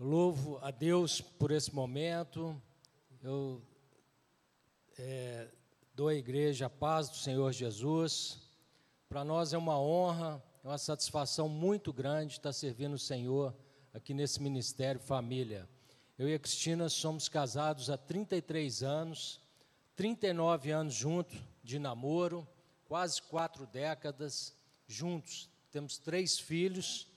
Louvo a Deus por esse momento. Eu é, dou à igreja a paz do Senhor Jesus. Para nós é uma honra, é uma satisfação muito grande estar servindo o Senhor aqui nesse ministério Família. Eu e a Cristina somos casados há 33 anos, 39 anos juntos de namoro, quase quatro décadas juntos. Temos três filhos,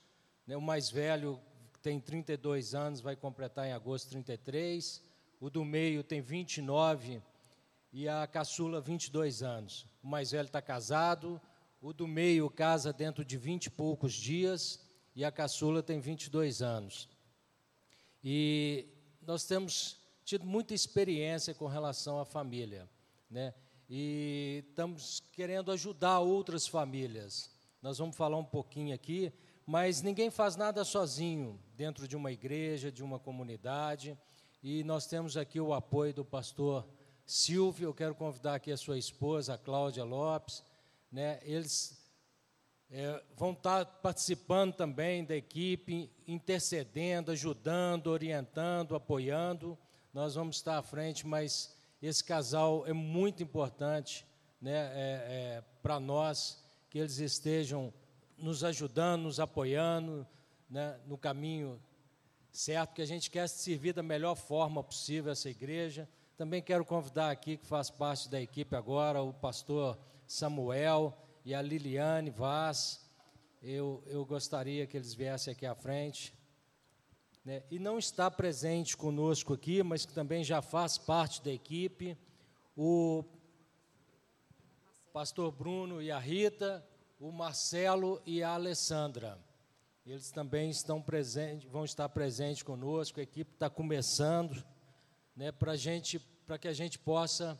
né, o mais velho tem 32 anos, vai completar em agosto 33, o do meio tem 29 e a caçula 22 anos. O mais velho está casado, o do meio casa dentro de 20 e poucos dias e a caçula tem 22 anos. E nós temos tido muita experiência com relação à família, né? E estamos querendo ajudar outras famílias. Nós vamos falar um pouquinho aqui, mas ninguém faz nada sozinho dentro de uma igreja, de uma comunidade. E nós temos aqui o apoio do pastor Silvio. Eu quero convidar aqui a sua esposa, a Cláudia Lopes. Né? Eles é, vão estar participando também da equipe, intercedendo, ajudando, orientando, apoiando. Nós vamos estar à frente, mas esse casal é muito importante né, é, é, para nós, que eles estejam nos ajudando, nos apoiando né, no caminho certo, que a gente quer servir da melhor forma possível essa igreja. Também quero convidar aqui, que faz parte da equipe agora, o pastor Samuel e a Liliane Vaz. Eu, eu gostaria que eles viessem aqui à frente. Né? E não está presente conosco aqui, mas que também já faz parte da equipe, o pastor Bruno e a Rita, o Marcelo e a Alessandra. Eles também estão presentes, vão estar presentes conosco, a equipe está começando, né, para gente, para que a gente possa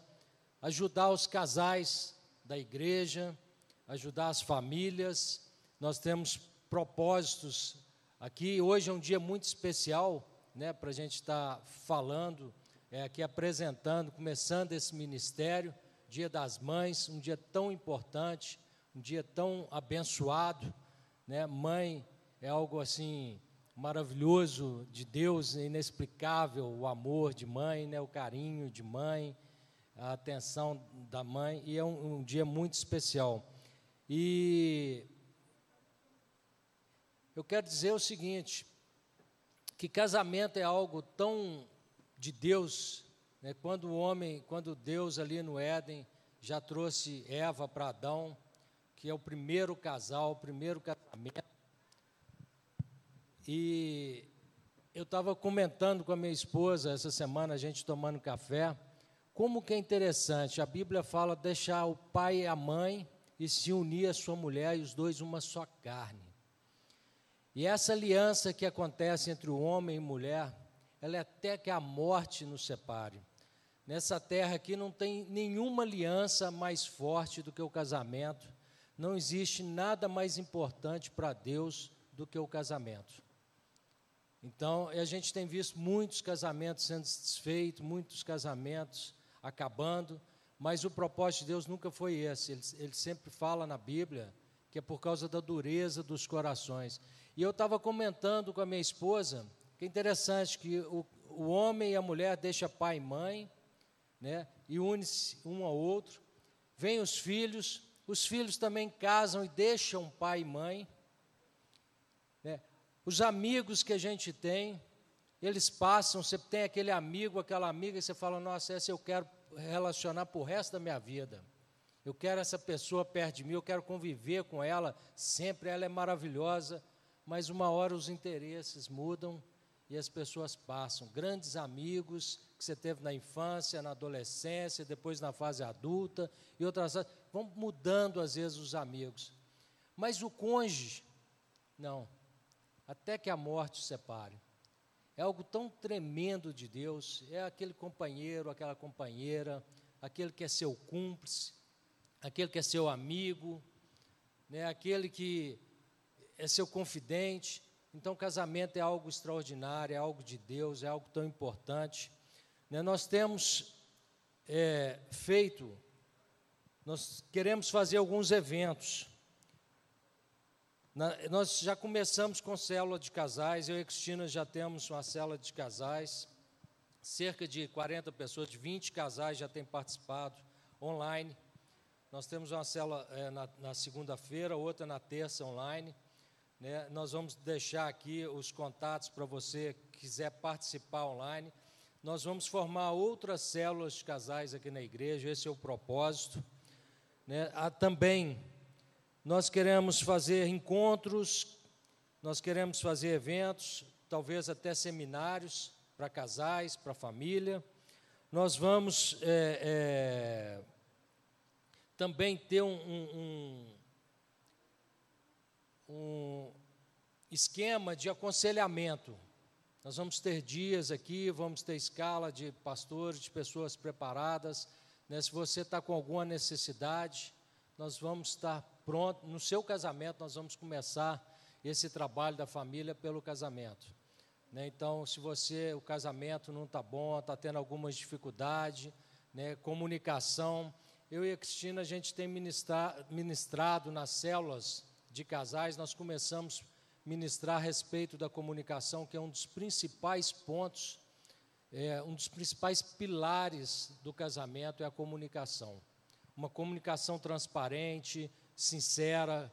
ajudar os casais da igreja, ajudar as famílias. Nós temos propósitos aqui. Hoje é um dia muito especial, né, para a gente estar tá falando, é, aqui apresentando, começando esse ministério, Dia das Mães, um dia tão importante, um dia tão abençoado, né? Mãe é algo assim maravilhoso de Deus, inexplicável, o amor de mãe, né? O carinho de mãe, a atenção da mãe, e é um, um dia muito especial. E eu quero dizer o seguinte, que casamento é algo tão de Deus, né? quando o homem, quando Deus ali no Éden já trouxe Eva para Adão, que é o primeiro casal, o primeiro casamento. E eu estava comentando com a minha esposa essa semana, a gente tomando café, como que é interessante, a Bíblia fala deixar o pai e a mãe e se unir a sua mulher e os dois uma só carne. E essa aliança que acontece entre o homem e mulher, ela é até que a morte nos separe. Nessa terra aqui não tem nenhuma aliança mais forte do que o casamento. Não existe nada mais importante para Deus do que o casamento. Então, a gente tem visto muitos casamentos sendo desfeitos, muitos casamentos acabando, mas o propósito de Deus nunca foi esse. Ele, ele sempre fala na Bíblia que é por causa da dureza dos corações. E eu estava comentando com a minha esposa que é interessante que o, o homem e a mulher deixam pai e mãe, né, e une-se um ao outro. Vêm os filhos, os filhos também casam e deixam pai e mãe. Né? Os amigos que a gente tem, eles passam, você tem aquele amigo, aquela amiga, e você fala, nossa, essa eu quero relacionar para o resto da minha vida. Eu quero essa pessoa perto de mim, eu quero conviver com ela sempre, ela é maravilhosa, mas uma hora os interesses mudam e as pessoas passam. Grandes amigos que você teve na infância, na adolescência, depois na fase adulta e outras vão mudando às vezes os amigos. Mas o cônjuge, não. Até que a morte separe. É algo tão tremendo de Deus, é aquele companheiro, aquela companheira, aquele que é seu cúmplice, aquele que é seu amigo, né, aquele que é seu confidente. Então, casamento é algo extraordinário, é algo de Deus, é algo tão importante. Né, nós temos é, feito, nós queremos fazer alguns eventos. Na, nós já começamos com célula de casais, eu e Cristina já temos uma célula de casais, cerca de 40 pessoas, de 20 casais já têm participado online. Nós temos uma célula é, na, na segunda-feira, outra na terça online. Né? Nós vamos deixar aqui os contatos para você que quiser participar online. Nós vamos formar outras células de casais aqui na igreja, esse é o propósito. Né? Há também nós queremos fazer encontros, nós queremos fazer eventos, talvez até seminários para casais, para família. Nós vamos é, é, também ter um, um, um esquema de aconselhamento. Nós vamos ter dias aqui, vamos ter escala de pastores, de pessoas preparadas. Né? Se você está com alguma necessidade, nós vamos estar pronto, no seu casamento, nós vamos começar esse trabalho da família pelo casamento. Né? Então, se você, o casamento não está bom, está tendo algumas dificuldades, né? comunicação. Eu e a Cristina, a gente tem ministrar, ministrado nas células de casais, nós começamos a ministrar a respeito da comunicação, que é um dos principais pontos, é, um dos principais pilares do casamento é a comunicação. Uma comunicação transparente, sincera,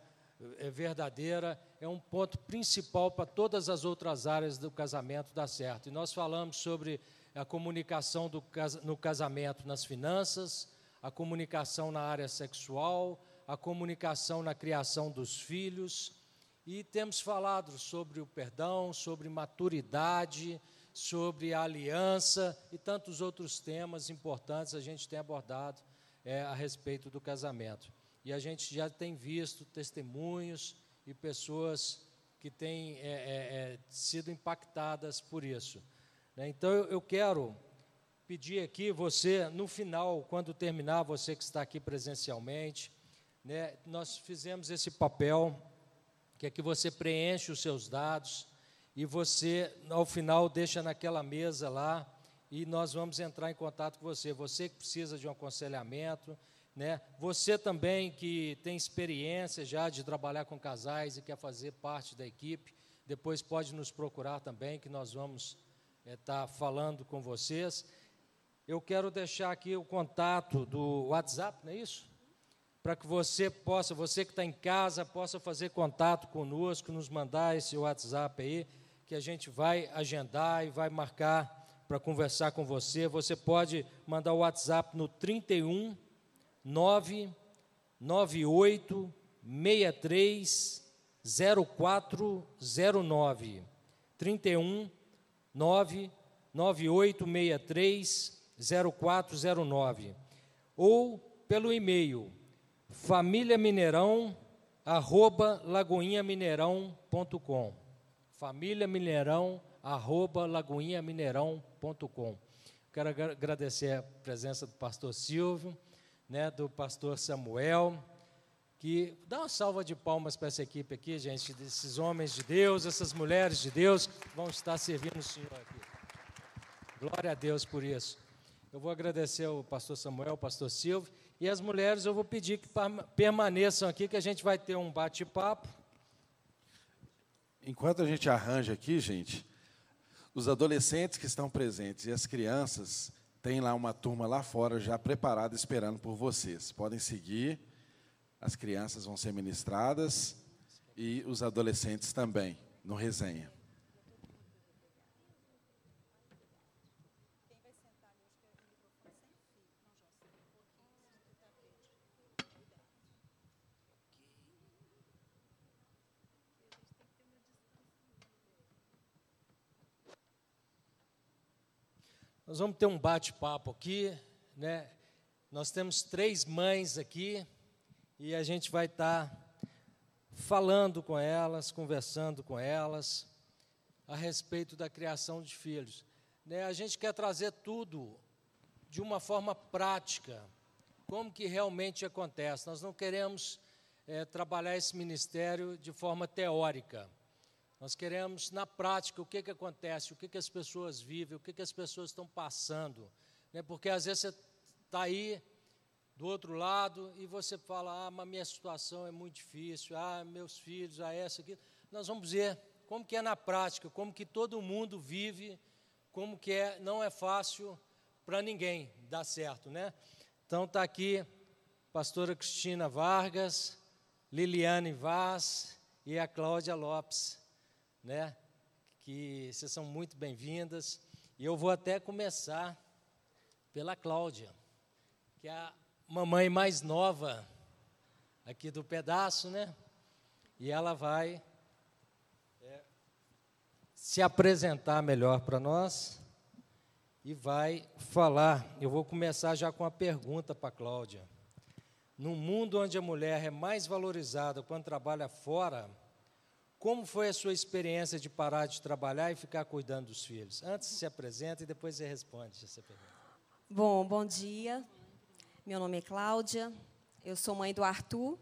é verdadeira, é um ponto principal para todas as outras áreas do casamento dar certo. E nós falamos sobre a comunicação do, no casamento nas finanças, a comunicação na área sexual, a comunicação na criação dos filhos, e temos falado sobre o perdão, sobre maturidade, sobre a aliança e tantos outros temas importantes a gente tem abordado é, a respeito do casamento. E a gente já tem visto testemunhos e pessoas que têm é, é, é, sido impactadas por isso. Né? Então eu, eu quero pedir aqui você, no final, quando terminar, você que está aqui presencialmente, né, nós fizemos esse papel, que é que você preenche os seus dados e você, ao final, deixa naquela mesa lá e nós vamos entrar em contato com você. Você que precisa de um aconselhamento, né? Você também que tem experiência já de trabalhar com casais e quer fazer parte da equipe, depois pode nos procurar também, que nós vamos estar é, tá falando com vocês. Eu quero deixar aqui o contato do WhatsApp, não é isso? Para que você possa, você que está em casa, possa fazer contato conosco, nos mandar esse WhatsApp aí, que a gente vai agendar e vai marcar para conversar com você. Você pode mandar o WhatsApp no 31 998 63 0409 31 998 63 0409 ou pelo e-mail família mineirão arroba lagoinhamineirão.com família mineirão arroba lagoinhamineirão.com quero agradecer a presença do pastor Silvio né, do pastor Samuel, que dá uma salva de palmas para essa equipe aqui, gente, desses homens de Deus, essas mulheres de Deus que vão estar servindo o Senhor aqui. Glória a Deus por isso. Eu vou agradecer ao pastor Samuel, ao pastor Silvio, e as mulheres eu vou pedir que permaneçam aqui, que a gente vai ter um bate-papo. Enquanto a gente arranja aqui, gente, os adolescentes que estão presentes e as crianças, tem lá uma turma lá fora já preparada esperando por vocês. Podem seguir. As crianças vão ser ministradas e os adolescentes também no resenha. Nós vamos ter um bate-papo aqui, né? Nós temos três mães aqui e a gente vai estar tá falando com elas, conversando com elas a respeito da criação de filhos. Né? A gente quer trazer tudo de uma forma prática, como que realmente acontece. Nós não queremos é, trabalhar esse ministério de forma teórica. Nós queremos, na prática, o que, que acontece, o que, que as pessoas vivem, o que, que as pessoas estão passando. Né? Porque às vezes você está aí do outro lado e você fala: ah, mas minha situação é muito difícil, ah, meus filhos, ah, essa aqui. Nós vamos ver como que é na prática, como que todo mundo vive, como que é, não é fácil para ninguém dar certo, né? Então está aqui pastora Cristina Vargas, Liliane Vaz e a Cláudia Lopes, né? Que vocês são muito bem-vindas. E eu vou até começar pela Cláudia, que é a mamãe mais nova aqui do pedaço, né? E ela vai é, se apresentar melhor para nós e vai falar. Eu vou começar já com a pergunta para a Cláudia. Num mundo onde a mulher é mais valorizada quando trabalha fora, como foi a sua experiência de parar de trabalhar e ficar cuidando dos filhos? Antes se apresenta e depois você responde essa pergunta. Bom, bom dia. Meu nome é Cláudia. Eu sou mãe do Arthur,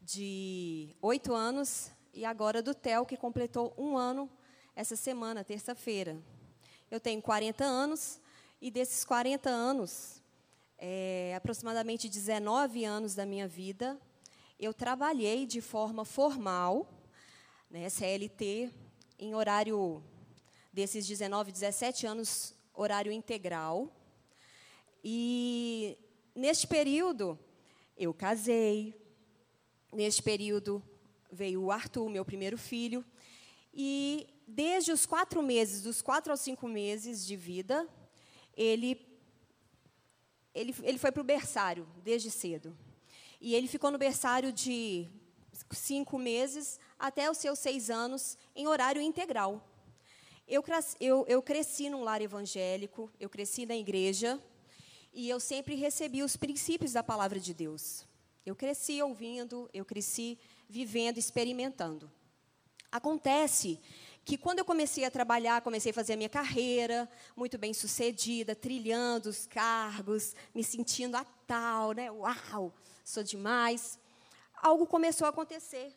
de oito anos, e agora do Theo, que completou um ano essa semana, terça-feira. Eu tenho 40 anos, e desses 40 anos, é, aproximadamente 19 anos da minha vida, eu trabalhei de forma formal né, CLT, em horário desses 19, 17 anos, horário integral. E neste período, eu casei. Neste período, veio o Arthur, meu primeiro filho. E desde os quatro meses, dos quatro aos cinco meses de vida, ele, ele, ele foi para o berçário, desde cedo. E ele ficou no berçário de cinco meses até os seus seis anos em horário integral. Eu, eu, eu cresci num lar evangélico, eu cresci na igreja e eu sempre recebi os princípios da palavra de Deus. Eu cresci ouvindo, eu cresci vivendo, experimentando. Acontece que quando eu comecei a trabalhar, comecei a fazer a minha carreira, muito bem sucedida, trilhando os cargos, me sentindo a tal, né? Uau, sou demais. Algo começou a acontecer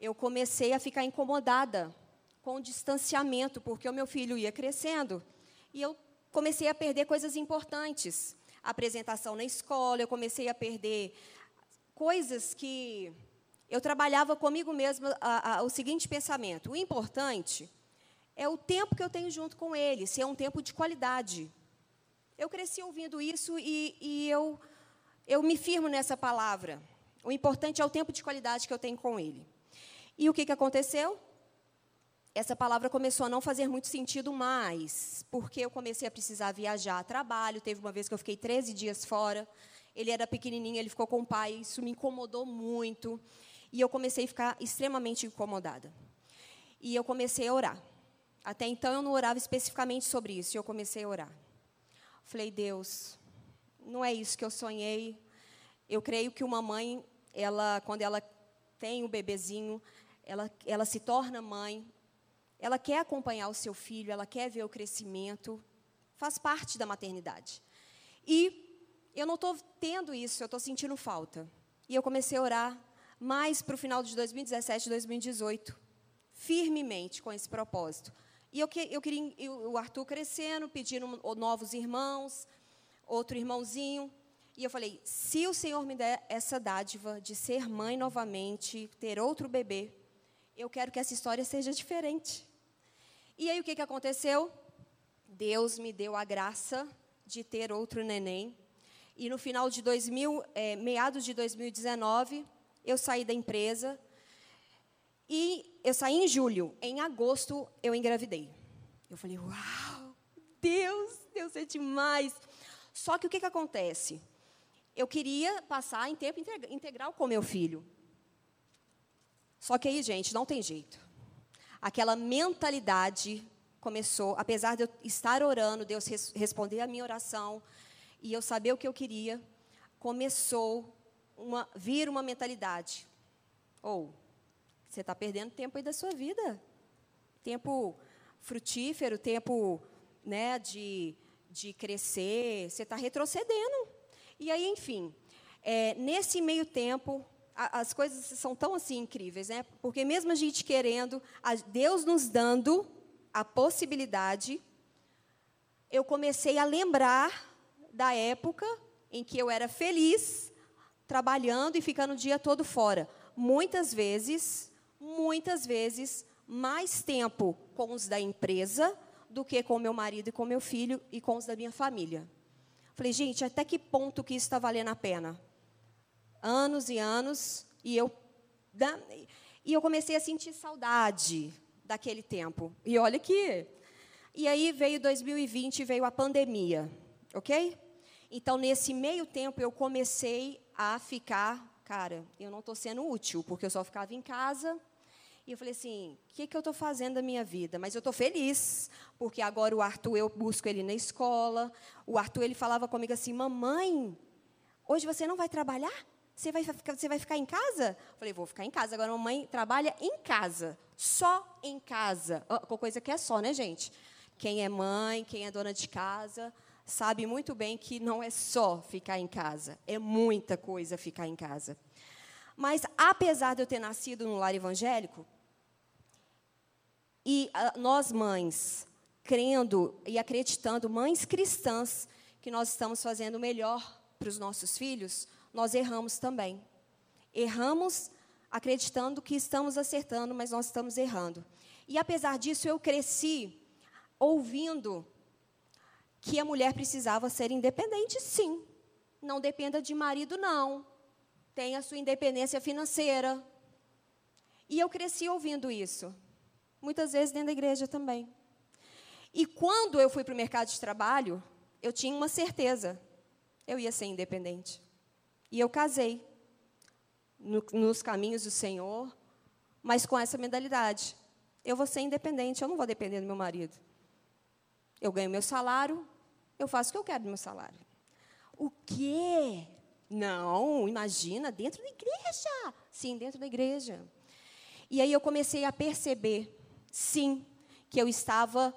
eu comecei a ficar incomodada com o distanciamento, porque o meu filho ia crescendo. E eu comecei a perder coisas importantes. A apresentação na escola, eu comecei a perder coisas que eu trabalhava comigo mesma a, a, o seguinte pensamento: o importante é o tempo que eu tenho junto com ele, se é um tempo de qualidade. Eu cresci ouvindo isso e, e eu, eu me firmo nessa palavra. O importante é o tempo de qualidade que eu tenho com ele. E o que, que aconteceu? Essa palavra começou a não fazer muito sentido mais, porque eu comecei a precisar viajar a trabalho. Teve uma vez que eu fiquei 13 dias fora. Ele era pequenininho, ele ficou com o pai. Isso me incomodou muito. E eu comecei a ficar extremamente incomodada. E eu comecei a orar. Até então eu não orava especificamente sobre isso, e eu comecei a orar. Falei, Deus, não é isso que eu sonhei. Eu creio que uma mãe, ela, quando ela tem um bebezinho, ela, ela se torna mãe, ela quer acompanhar o seu filho, ela quer ver o crescimento, faz parte da maternidade. E eu não estou tendo isso, eu estou sentindo falta. E eu comecei a orar mais para o final de 2017, 2018, firmemente com esse propósito. E eu, eu queria eu, o Arthur crescendo, pedindo novos irmãos, outro irmãozinho. E eu falei: se o Senhor me der essa dádiva de ser mãe novamente, ter outro bebê, eu quero que essa história seja diferente. E aí o que, que aconteceu? Deus me deu a graça de ter outro neném. E no final de 2000, é, meados de 2019, eu saí da empresa. E eu saí em julho. Em agosto, eu engravidei. Eu falei, uau, Deus, Deus é demais. Só que o que, que acontece? Eu queria passar em tempo integral com meu filho. Só que aí, gente, não tem jeito. Aquela mentalidade começou, apesar de eu estar orando, Deus res, responder a minha oração e eu saber o que eu queria, começou uma vir uma mentalidade. Ou oh, você está perdendo tempo aí da sua vida, tempo frutífero, tempo, né, de de crescer, você está retrocedendo. E aí, enfim, é, nesse meio tempo, as coisas são tão assim incríveis, né? Porque mesmo a gente querendo, Deus nos dando a possibilidade, eu comecei a lembrar da época em que eu era feliz trabalhando e ficando o dia todo fora. Muitas vezes, muitas vezes, mais tempo com os da empresa do que com meu marido e com meu filho e com os da minha família. Falei, gente, até que ponto que isso está valendo a pena? Anos e anos, e eu, e eu comecei a sentir saudade daquele tempo. E olha que. E aí veio 2020, veio a pandemia, ok? Então, nesse meio tempo, eu comecei a ficar, cara, eu não estou sendo útil, porque eu só ficava em casa. E eu falei assim: o que, que eu estou fazendo da minha vida? Mas eu estou feliz, porque agora o Arthur, eu busco ele na escola. O Arthur, ele falava comigo assim: mamãe, hoje você não vai trabalhar? Você vai, você vai ficar em casa? Eu falei, vou ficar em casa. Agora, a mamãe trabalha em casa, só em casa. Oh, coisa que é só, né, gente? Quem é mãe, quem é dona de casa, sabe muito bem que não é só ficar em casa, é muita coisa ficar em casa. Mas, apesar de eu ter nascido no lar evangélico, e ah, nós mães, crendo e acreditando, mães cristãs, que nós estamos fazendo o melhor para os nossos filhos, nós erramos também. Erramos acreditando que estamos acertando, mas nós estamos errando. E apesar disso, eu cresci ouvindo que a mulher precisava ser independente, sim. Não dependa de marido, não. Tenha sua independência financeira. E eu cresci ouvindo isso. Muitas vezes dentro da igreja também. E quando eu fui para o mercado de trabalho, eu tinha uma certeza: eu ia ser independente. E eu casei no, nos caminhos do Senhor, mas com essa mentalidade. Eu vou ser independente, eu não vou depender do meu marido. Eu ganho meu salário, eu faço o que eu quero do meu salário. O quê? Não, imagina, dentro da igreja. Sim, dentro da igreja. E aí eu comecei a perceber, sim, que eu estava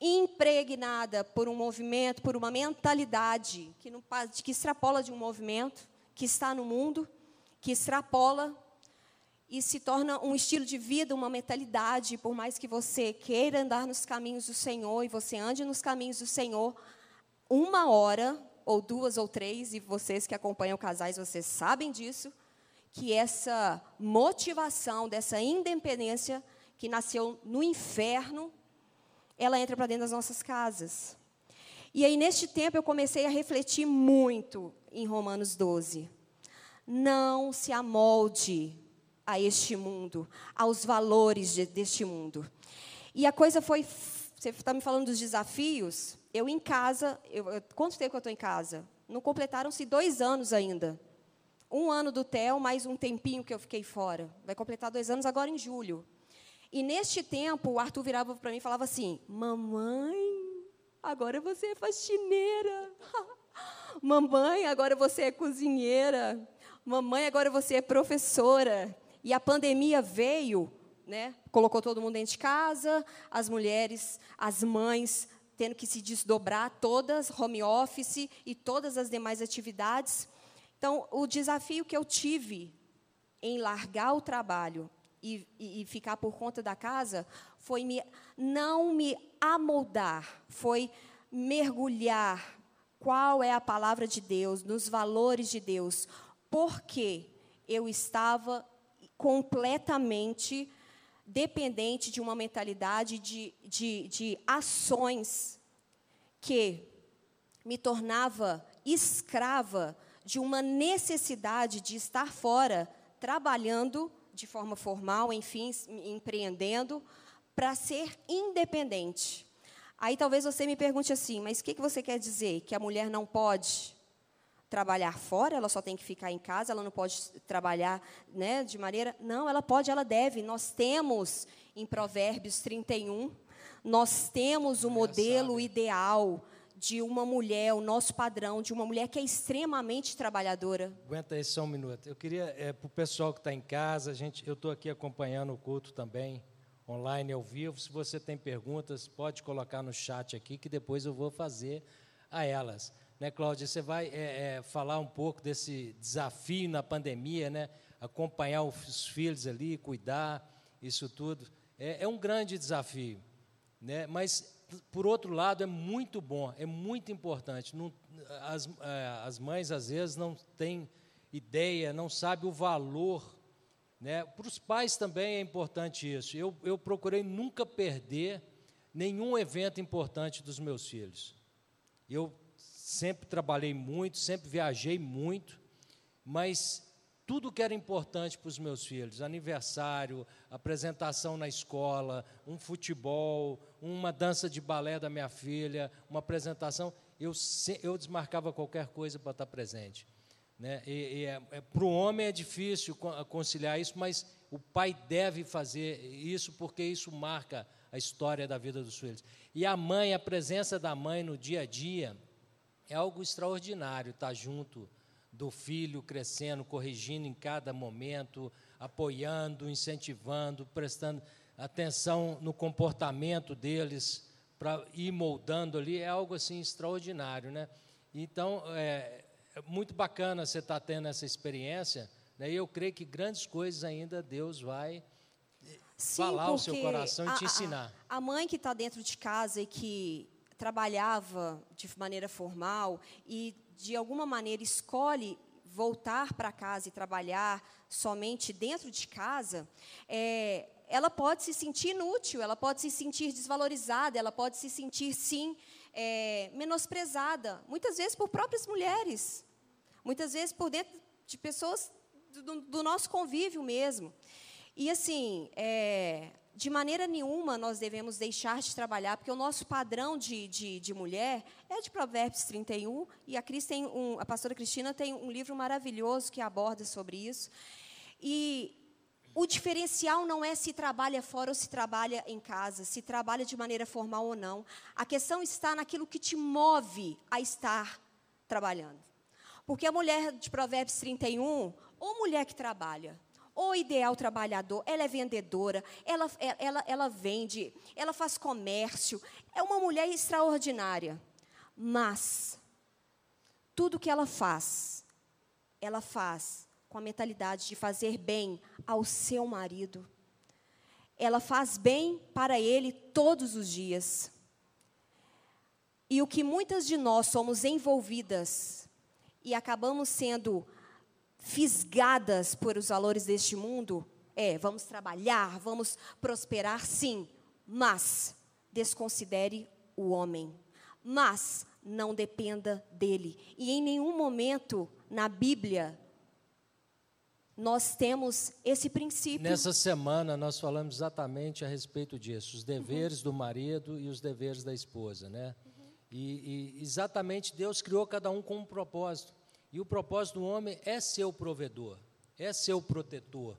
impregnada por um movimento, por uma mentalidade que, não, que extrapola de um movimento que está no mundo, que extrapola e se torna um estilo de vida, uma mentalidade. Por mais que você queira andar nos caminhos do Senhor e você ande nos caminhos do Senhor, uma hora, ou duas ou três, e vocês que acompanham casais, vocês sabem disso, que essa motivação dessa independência que nasceu no inferno, ela entra para dentro das nossas casas. E aí, neste tempo, eu comecei a refletir muito em Romanos 12. Não se amolde a este mundo, aos valores de, deste mundo. E a coisa foi. Você está me falando dos desafios? Eu em casa. Eu, quanto tempo eu estou em casa? Não completaram-se dois anos ainda. Um ano do TEL, mais um tempinho que eu fiquei fora. Vai completar dois anos agora em julho. E neste tempo, o Arthur virava para mim e falava assim: Mamãe, agora você é faxineira. Mamãe, agora você é cozinheira. Mamãe, agora você é professora. E a pandemia veio, né? Colocou todo mundo dentro de casa, as mulheres, as mães tendo que se desdobrar todas, home office e todas as demais atividades. Então, o desafio que eu tive em largar o trabalho e, e, e ficar por conta da casa foi me, não me amoldar, foi mergulhar qual é a palavra de Deus, nos valores de Deus, porque eu estava completamente dependente de uma mentalidade de, de, de ações que me tornava escrava de uma necessidade de estar fora, trabalhando de forma formal, enfim, empreendendo, para ser independente. Aí talvez você me pergunte assim, mas o que, que você quer dizer? Que a mulher não pode trabalhar fora, ela só tem que ficar em casa, ela não pode trabalhar né, de maneira. Não, ela pode, ela deve. Nós temos em Provérbios 31, nós temos o modelo ideal de uma mulher, o nosso padrão, de uma mulher que é extremamente trabalhadora. Aguenta aí só um minuto. Eu queria, é, para o pessoal que está em casa, gente, eu estou aqui acompanhando o culto também, online, ao vivo. Se você tem perguntas, pode colocar no chat aqui, que depois eu vou fazer a elas. Né, Cláudia, você vai é, é, falar um pouco desse desafio na pandemia, né? Acompanhar os filhos ali, cuidar, isso tudo. É, é um grande desafio. né? Mas por outro lado é muito bom, é muito importante. Não, as, é, as mães às vezes não têm ideia, não sabem o valor. Né? Para os pais também é importante isso. Eu, eu procurei nunca perder nenhum evento importante dos meus filhos. Eu sempre trabalhei muito, sempre viajei muito, mas tudo que era importante para os meus filhos, aniversário, apresentação na escola, um futebol, uma dança de balé da minha filha, uma apresentação, eu, eu desmarcava qualquer coisa para estar presente. Né? E, e é, é, para o homem é difícil conciliar isso, mas o pai deve fazer isso porque isso marca a história da vida dos filhos. E a mãe, a presença da mãe no dia a dia é algo extraordinário, estar tá junto do filho crescendo, corrigindo em cada momento, apoiando, incentivando, prestando atenção no comportamento deles para ir moldando ali, é algo assim extraordinário, né? Então, é, é muito bacana você estar tá tendo essa experiência, né? E eu creio que grandes coisas ainda Deus vai Sim, falar ao seu coração e te ensinar. A, a mãe que está dentro de casa e que trabalhava de maneira formal e de alguma maneira escolhe voltar para casa e trabalhar somente dentro de casa, é, ela pode se sentir inútil, ela pode se sentir desvalorizada, ela pode se sentir, sim, é, menosprezada, muitas vezes por próprias mulheres, muitas vezes por dentro de pessoas do, do nosso convívio mesmo. E, assim, é, de maneira nenhuma nós devemos deixar de trabalhar, porque o nosso padrão de, de, de mulher é de Provérbios 31, e a, Cris tem um, a pastora Cristina tem um livro maravilhoso que aborda sobre isso. E o diferencial não é se trabalha fora ou se trabalha em casa, se trabalha de maneira formal ou não. A questão está naquilo que te move a estar trabalhando. Porque a mulher de Provérbios 31, ou mulher que trabalha, o ideal trabalhador, ela é vendedora, ela, ela, ela vende, ela faz comércio, é uma mulher extraordinária. Mas, tudo que ela faz, ela faz com a mentalidade de fazer bem ao seu marido. Ela faz bem para ele todos os dias. E o que muitas de nós somos envolvidas e acabamos sendo fisgadas por os valores deste mundo, é, vamos trabalhar, vamos prosperar, sim, mas desconsidere o homem. Mas não dependa dele. E em nenhum momento na Bíblia nós temos esse princípio. Nessa semana nós falamos exatamente a respeito disso, os deveres uhum. do marido e os deveres da esposa, né? E, e, exatamente Deus criou cada um com um propósito. E o propósito do homem é ser o provedor, é ser o protetor.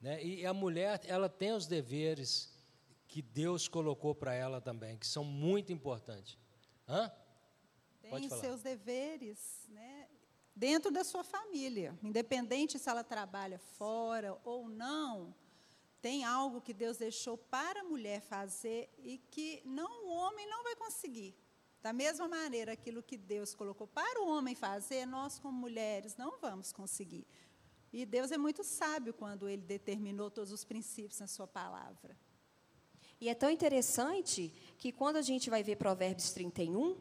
Né? E a mulher, ela tem os deveres que Deus colocou para ela também, que são muito importantes. Hã? Tem seus deveres, né? Dentro da sua família, independente se ela trabalha fora ou não, tem algo que Deus deixou para a mulher fazer e que não o homem não vai conseguir. Da mesma maneira, aquilo que Deus colocou para o homem fazer, nós, como mulheres, não vamos conseguir. E Deus é muito sábio quando ele determinou todos os princípios na sua palavra. E é tão interessante que quando a gente vai ver Provérbios 31,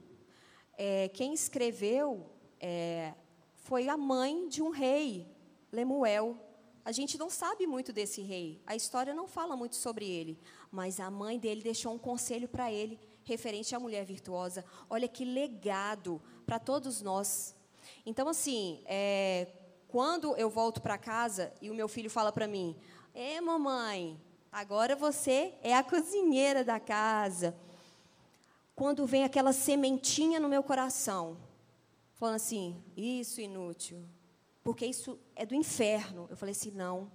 é, quem escreveu é, foi a mãe de um rei, Lemuel. A gente não sabe muito desse rei, a história não fala muito sobre ele, mas a mãe dele deixou um conselho para ele referente à mulher virtuosa. Olha que legado para todos nós. Então, assim, é, quando eu volto para casa e o meu filho fala para mim: É, mamãe, agora você é a cozinheira da casa. Quando vem aquela sementinha no meu coração, falando assim: Isso inútil, porque isso é do inferno. Eu falei assim: Não,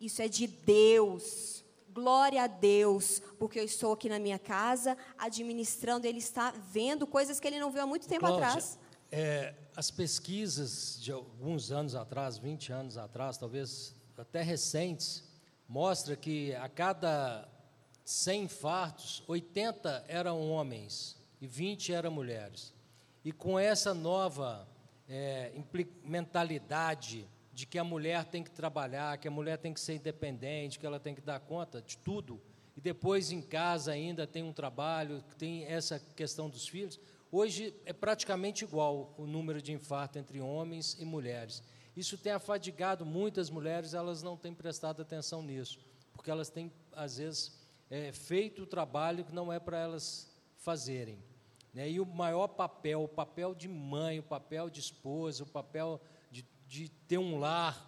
isso é de Deus. Glória a Deus, porque eu estou aqui na minha casa administrando, ele está vendo coisas que ele não viu há muito tempo Cláudia, atrás. É, as pesquisas de alguns anos atrás, 20 anos atrás, talvez até recentes, mostra que a cada 100 infartos, 80 eram homens e 20 eram mulheres. E com essa nova é, mentalidade de que a mulher tem que trabalhar, que a mulher tem que ser independente, que ela tem que dar conta de tudo, e depois em casa ainda tem um trabalho, tem essa questão dos filhos, hoje é praticamente igual o número de infarto entre homens e mulheres. Isso tem afadigado muitas mulheres, elas não têm prestado atenção nisso, porque elas têm, às vezes, é, feito o trabalho que não é para elas fazerem. Né? E o maior papel, o papel de mãe, o papel de esposa, o papel de, ter um lar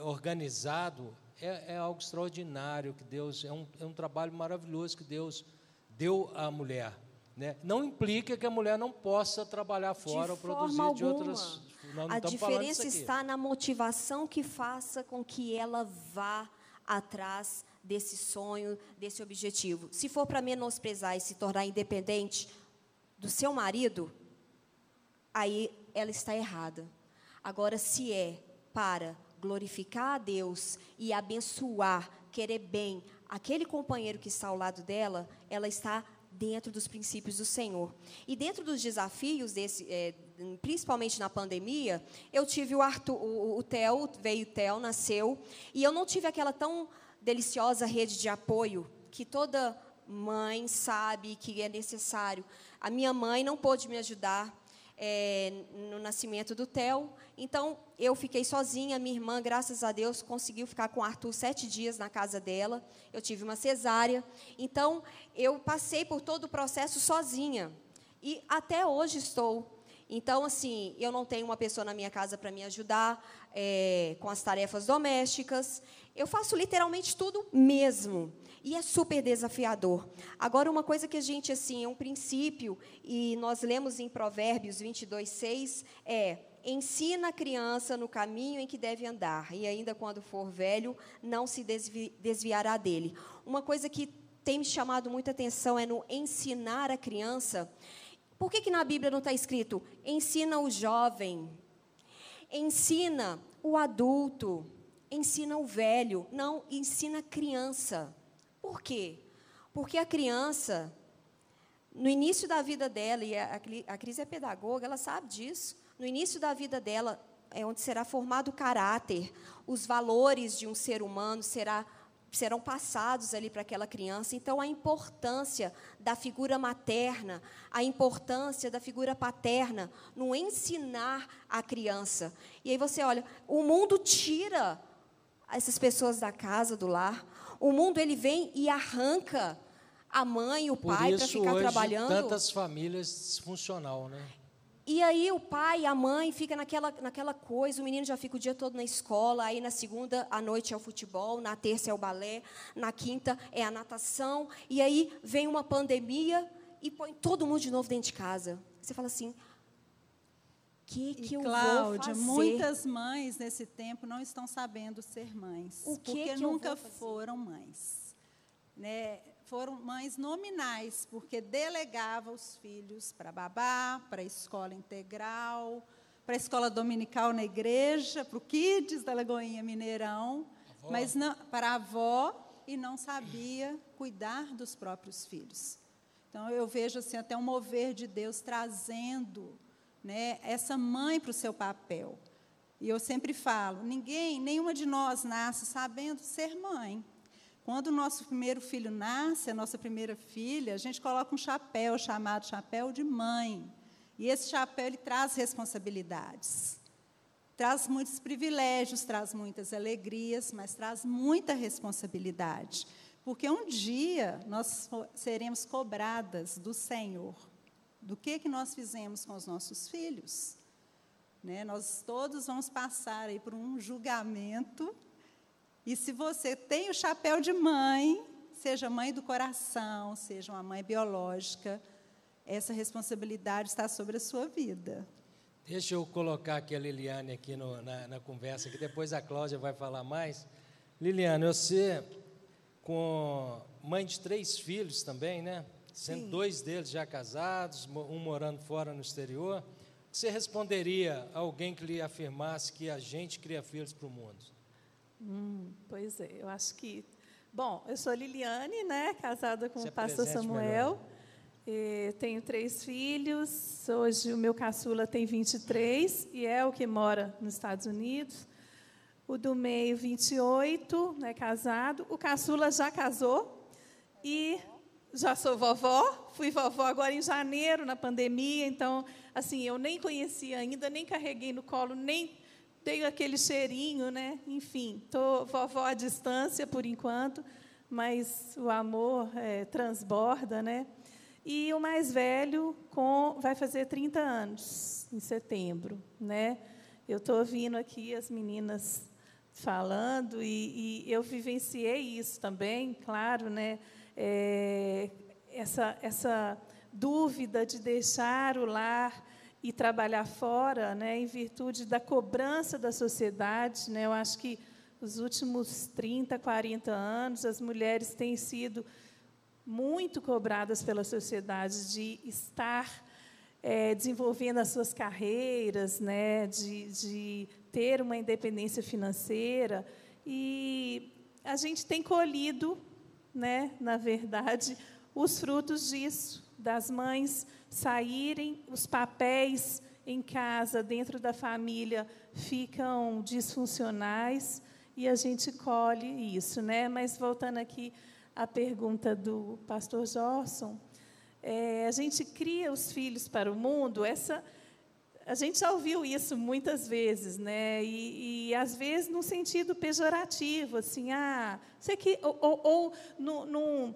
organizado, é, é, algo extraordinário que Deus, é um, é um trabalho maravilhoso que Deus deu à mulher. Né? Não implica que a mulher não possa trabalhar fora ou produzir alguma. de outras. Não, não a diferença está na motivação que faça com que ela vá atrás desse sonho, desse objetivo. Se for para menosprezar e se tornar independente do seu marido, aí ela está errada. Agora, se é para glorificar a Deus e abençoar, querer bem aquele companheiro que está ao lado dela, ela está dentro dos princípios do Senhor. E dentro dos desafios, desse, é, principalmente na pandemia, eu tive o Arthur, o, o Theo, veio o Theo, nasceu, e eu não tive aquela tão deliciosa rede de apoio que toda mãe sabe que é necessário. A minha mãe não pôde me ajudar é, no nascimento do Theo. Então, eu fiquei sozinha. Minha irmã, graças a Deus, conseguiu ficar com o Arthur sete dias na casa dela. Eu tive uma cesárea. Então, eu passei por todo o processo sozinha. E até hoje estou. Então, assim, eu não tenho uma pessoa na minha casa para me ajudar é, com as tarefas domésticas. Eu faço literalmente tudo mesmo. E é super desafiador. Agora, uma coisa que a gente, assim, é um princípio, e nós lemos em Provérbios 22, 6, é: ensina a criança no caminho em que deve andar, e ainda quando for velho, não se desvi desviará dele. Uma coisa que tem me chamado muita atenção é no ensinar a criança. Por que, que na Bíblia não está escrito ensina o jovem, ensina o adulto, ensina o velho? Não, ensina a criança. Por quê? Porque a criança, no início da vida dela, e a, a Cris é pedagoga, ela sabe disso, no início da vida dela é onde será formado o caráter, os valores de um ser humano será, serão passados ali para aquela criança. Então, a importância da figura materna, a importância da figura paterna no ensinar a criança. E aí você olha, o mundo tira essas pessoas da casa, do lar, o mundo ele vem e arranca a mãe, o pai para ficar hoje, trabalhando. Tantas famílias disfuncional, né? E aí o pai e a mãe fica naquela, naquela coisa, o menino já fica o dia todo na escola, aí na segunda à noite é o futebol, na terça é o balé, na quinta é a natação, e aí vem uma pandemia e põe todo mundo de novo dentro de casa. Você fala assim, que, que e, eu Cláudia, vou fazer? muitas mães nesse tempo não estão sabendo ser mães. O que porque que nunca foram mães. Né? Foram mães nominais, porque delegava os filhos para babá, para a escola integral, para a escola dominical na igreja, para o Kids da Lagoinha Mineirão, mas não, para a avó e não sabia cuidar dos próprios filhos. Então eu vejo assim até um mover de Deus trazendo né, essa mãe para o seu papel. E eu sempre falo, ninguém, nenhuma de nós nasce sabendo ser mãe. Quando o nosso primeiro filho nasce, a nossa primeira filha, a gente coloca um chapéu chamado chapéu de mãe. E esse chapéu ele traz responsabilidades. Traz muitos privilégios, traz muitas alegrias, mas traz muita responsabilidade. Porque um dia nós seremos cobradas do Senhor do que, que nós fizemos com os nossos filhos. Né? Nós todos vamos passar aí por um julgamento. E se você tem o chapéu de mãe, seja mãe do coração, seja uma mãe biológica, essa responsabilidade está sobre a sua vida. Deixa eu colocar aqui a Liliane aqui no, na, na, conversa, que depois a Cláudia vai falar mais. Liliane, você, com mãe de três filhos também, né? Sendo Sim. dois deles já casados, um morando fora no exterior, você responderia a alguém que lhe afirmasse que a gente cria filhos para o mundo? Hum, pois é, eu acho que. Bom, eu sou Liliane, né, casada com o pastor Samuel. tenho três filhos. Hoje o meu caçula tem 23 e é o que mora nos Estados Unidos. O do meio, 28, né, casado. O caçula já casou, E já sou vovó, fui vovó agora em janeiro, na pandemia, então, assim, eu nem conhecia ainda, nem carreguei no colo, nem dei aquele cheirinho, né? Enfim, estou vovó à distância por enquanto, mas o amor é, transborda, né? E o mais velho com, vai fazer 30 anos em setembro, né? Eu estou ouvindo aqui as meninas falando e, e, eu vivenciei isso também, claro, né? É, essa, essa dúvida de deixar o lar e trabalhar fora, né, em virtude da cobrança da sociedade. Né, eu acho que os últimos 30, 40 anos, as mulheres têm sido muito cobradas pela sociedade de estar é, desenvolvendo as suas carreiras, né, de, de ter uma independência financeira. E a gente tem colhido né, na verdade, os frutos disso, das mães saírem, os papéis em casa, dentro da família, ficam disfuncionais e a gente colhe isso, né? Mas voltando aqui à pergunta do pastor Jorson, é, a gente cria os filhos para o mundo, essa a gente já ouviu isso muitas vezes, né? E, e às vezes no sentido pejorativo, assim, ah, você que ou, ou, ou no, no,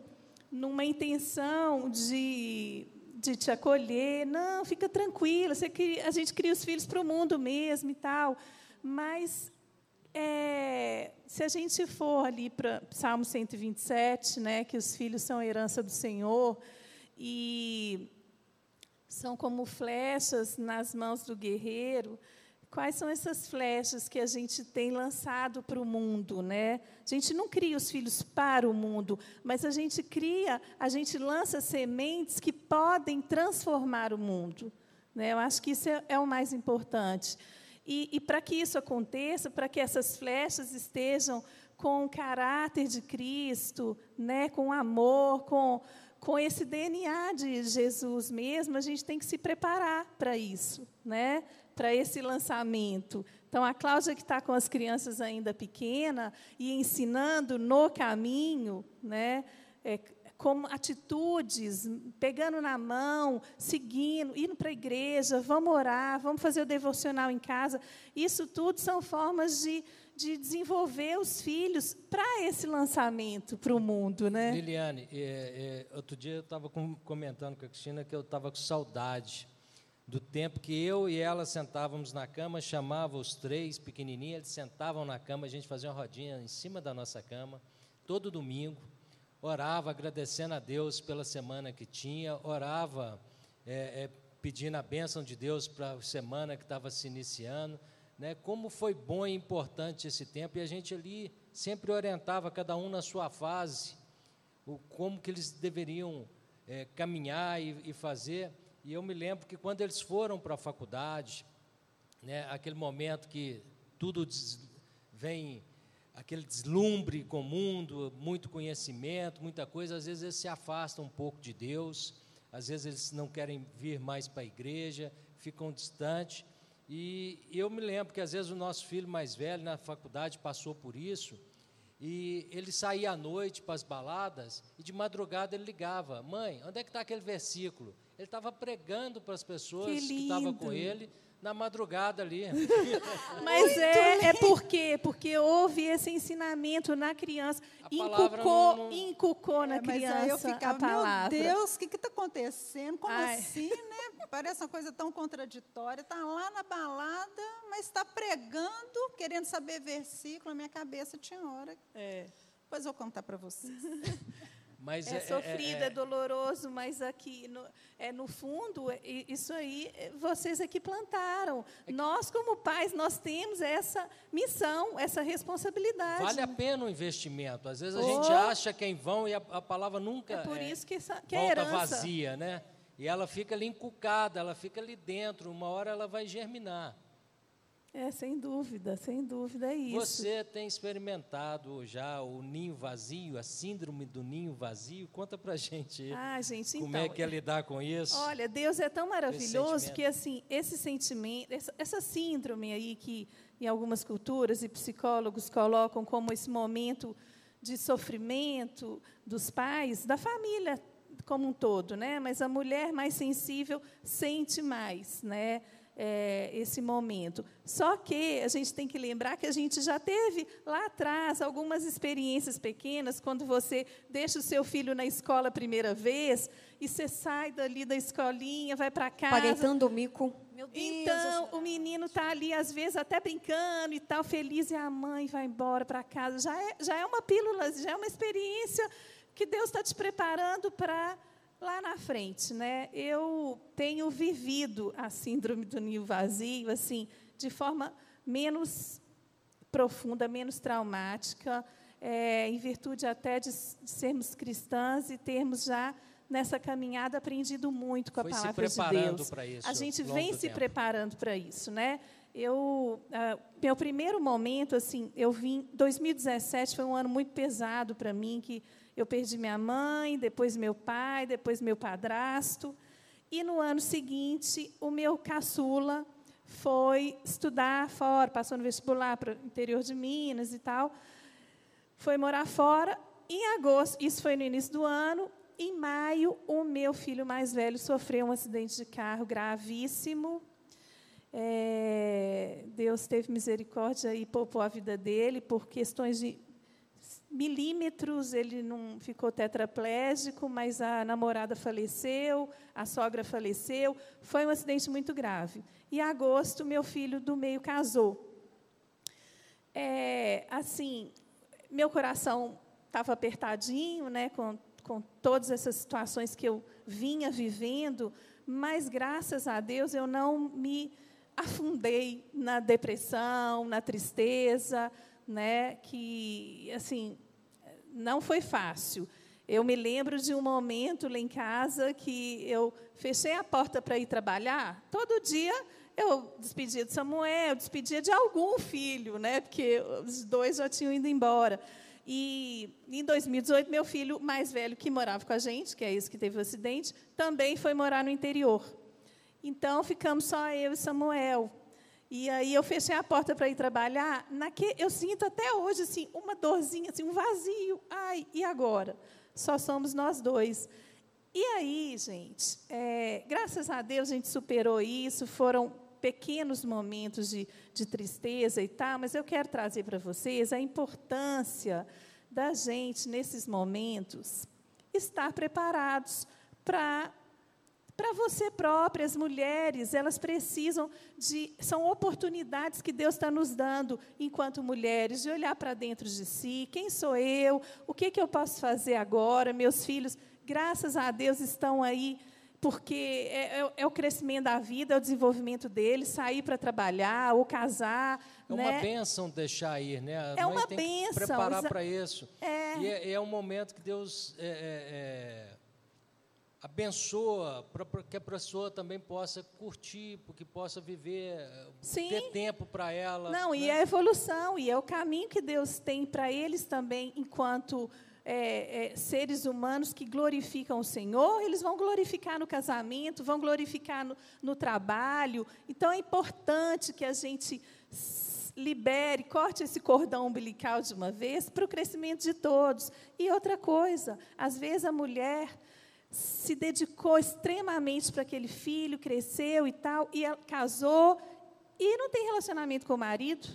numa intenção de, de te acolher, não, fica tranquila, você que a gente cria os filhos para o mundo mesmo e tal, mas é, se a gente for ali para Salmo 127, né, que os filhos são herança do Senhor e são como flechas nas mãos do guerreiro. Quais são essas flechas que a gente tem lançado para o mundo, né? A gente não cria os filhos para o mundo, mas a gente cria, a gente lança sementes que podem transformar o mundo. Né? Eu acho que isso é, é o mais importante. E, e para que isso aconteça, para que essas flechas estejam com o caráter de Cristo, né? com amor, com com esse DNA de Jesus mesmo, a gente tem que se preparar para isso, né? para esse lançamento. Então, a Cláudia, que está com as crianças ainda pequenas e ensinando no caminho, né? É, como atitudes, pegando na mão, seguindo, indo para a igreja, vamos orar, vamos fazer o devocional em casa. Isso tudo são formas de, de desenvolver os filhos para esse lançamento para o mundo, né? Liliane, é, é, outro dia eu estava comentando com a Cristina que eu estava com saudade do tempo que eu e ela sentávamos na cama, chamava os três pequenininhos, eles sentavam na cama, a gente fazia uma rodinha em cima da nossa cama, todo domingo, orava agradecendo a Deus pela semana que tinha, orava é, é, pedindo a bênção de Deus para a semana que estava se iniciando, né, como foi bom e importante esse tempo, e a gente ali sempre orientava cada um na sua fase, o, como que eles deveriam é, caminhar e, e, fazer. E eu me lembro que quando eles foram para a faculdade, né, aquele momento que tudo des, vem, aquele deslumbre com o mundo, muito conhecimento, muita coisa, às vezes eles se afastam um pouco de Deus, às vezes eles não querem vir mais para a igreja, ficam distantes. E eu me lembro que às vezes o nosso filho mais velho na faculdade passou por isso, e ele saía à noite para as baladas e de madrugada ele ligava: Mãe, onde é que está aquele versículo? Ele estava pregando para as pessoas que, que estavam com ele na madrugada ali. Mas é, é por quê? Porque houve esse ensinamento na criança, inculcou, não... inculcou na é, criança eu ficava, a palavra. Meu Deus, o que está acontecendo? Como Ai. assim, né? Parece uma coisa tão contraditória. Está lá na balada, mas está pregando, querendo saber versículo. Na minha cabeça tinha hora. É. Depois eu vou contar para vocês. Mas é, é, é sofrido, é, é, doloroso, mas aqui, no, é, no fundo, é, isso aí vocês aqui plantaram. É nós, como pais, nós temos essa missão, essa responsabilidade. Vale a pena o investimento. Às vezes a oh. gente acha que é em vão e a, a palavra nunca é por isso que, essa, que volta vazia, né? E ela fica ali encucada, ela fica ali dentro. Uma hora ela vai germinar. É, sem dúvida, sem dúvida é isso. Você tem experimentado já o ninho vazio, a síndrome do ninho vazio? Conta pra gente. Ah, gente, como então, é que é lidar com isso? Olha, Deus é tão maravilhoso que assim, esse sentimento, essa, essa síndrome aí que em algumas culturas e psicólogos colocam como esse momento de sofrimento dos pais, da família como um todo, né? Mas a mulher mais sensível sente mais, né? É, esse momento. Só que a gente tem que lembrar que a gente já teve lá atrás algumas experiências pequenas, quando você deixa o seu filho na escola a primeira vez e você sai dali da escolinha, vai para casa. Paguetando o mico. Meu Deus, então, o menino está ali, às vezes, até brincando e tal, feliz, e a mãe vai embora para casa. Já é, já é uma pílula, já é uma experiência que Deus está te preparando para lá na frente, né? Eu tenho vivido a síndrome do ninho vazio, assim, de forma menos profunda, menos traumática, é, em virtude até de, de sermos cristãs e termos já nessa caminhada aprendido muito com a Foi palavra se de Deus. Isso, a gente vem se tempo. preparando para isso, né? Eu, uh, meu primeiro momento, assim, eu vim. 2017 foi um ano muito pesado para mim, que eu perdi minha mãe, depois meu pai, depois meu padrasto. E no ano seguinte, o meu caçula foi estudar fora, passou no vestibular para o interior de Minas e tal. Foi morar fora. Em agosto, isso foi no início do ano, em maio, o meu filho mais velho sofreu um acidente de carro gravíssimo. É, Deus teve misericórdia e poupou a vida dele por questões de milímetros, ele não ficou tetraplégico, mas a namorada faleceu, a sogra faleceu. Foi um acidente muito grave. E em agosto, meu filho do meio casou. É, assim, meu coração estava apertadinho, né, com, com todas essas situações que eu vinha vivendo, mas graças a Deus eu não me afundei na depressão, na tristeza, né, que assim não foi fácil. Eu me lembro de um momento lá em casa que eu fechei a porta para ir trabalhar. Todo dia eu despedia de Samuel, eu despedia de algum filho, né? Porque os dois já tinham ido embora. E em 2018, meu filho mais velho, que morava com a gente, que é esse que teve o acidente, também foi morar no interior. Então, ficamos só eu e Samuel. E aí eu fechei a porta para ir trabalhar. Naque, eu sinto até hoje assim, uma dorzinha, assim, um vazio. Ai, e agora? Só somos nós dois. E aí, gente, é, graças a Deus a gente superou isso. Foram pequenos momentos de, de tristeza e tal, mas eu quero trazer para vocês a importância da gente, nesses momentos, estar preparados para para você própria, as mulheres, elas precisam de. São oportunidades que Deus está nos dando enquanto mulheres, de olhar para dentro de si: quem sou eu? O que, que eu posso fazer agora? Meus filhos, graças a Deus, estão aí, porque é, é, é o crescimento da vida, é o desenvolvimento deles, sair para trabalhar ou casar. É uma né? bênção deixar ir, né? A é uma tem bênção. Preparar para isso. É. E é, é, um momento que Deus é, é, é abençoa para que a pessoa também possa curtir, porque possa viver, Sim. ter tempo para ela. Não, né? e é a evolução, e é o caminho que Deus tem para eles também, enquanto é, é, seres humanos que glorificam o Senhor, eles vão glorificar no casamento, vão glorificar no, no trabalho. Então, é importante que a gente libere, corte esse cordão umbilical de uma vez para o crescimento de todos. E outra coisa, às vezes a mulher se dedicou extremamente para aquele filho, cresceu e tal, e casou, e não tem relacionamento com o marido,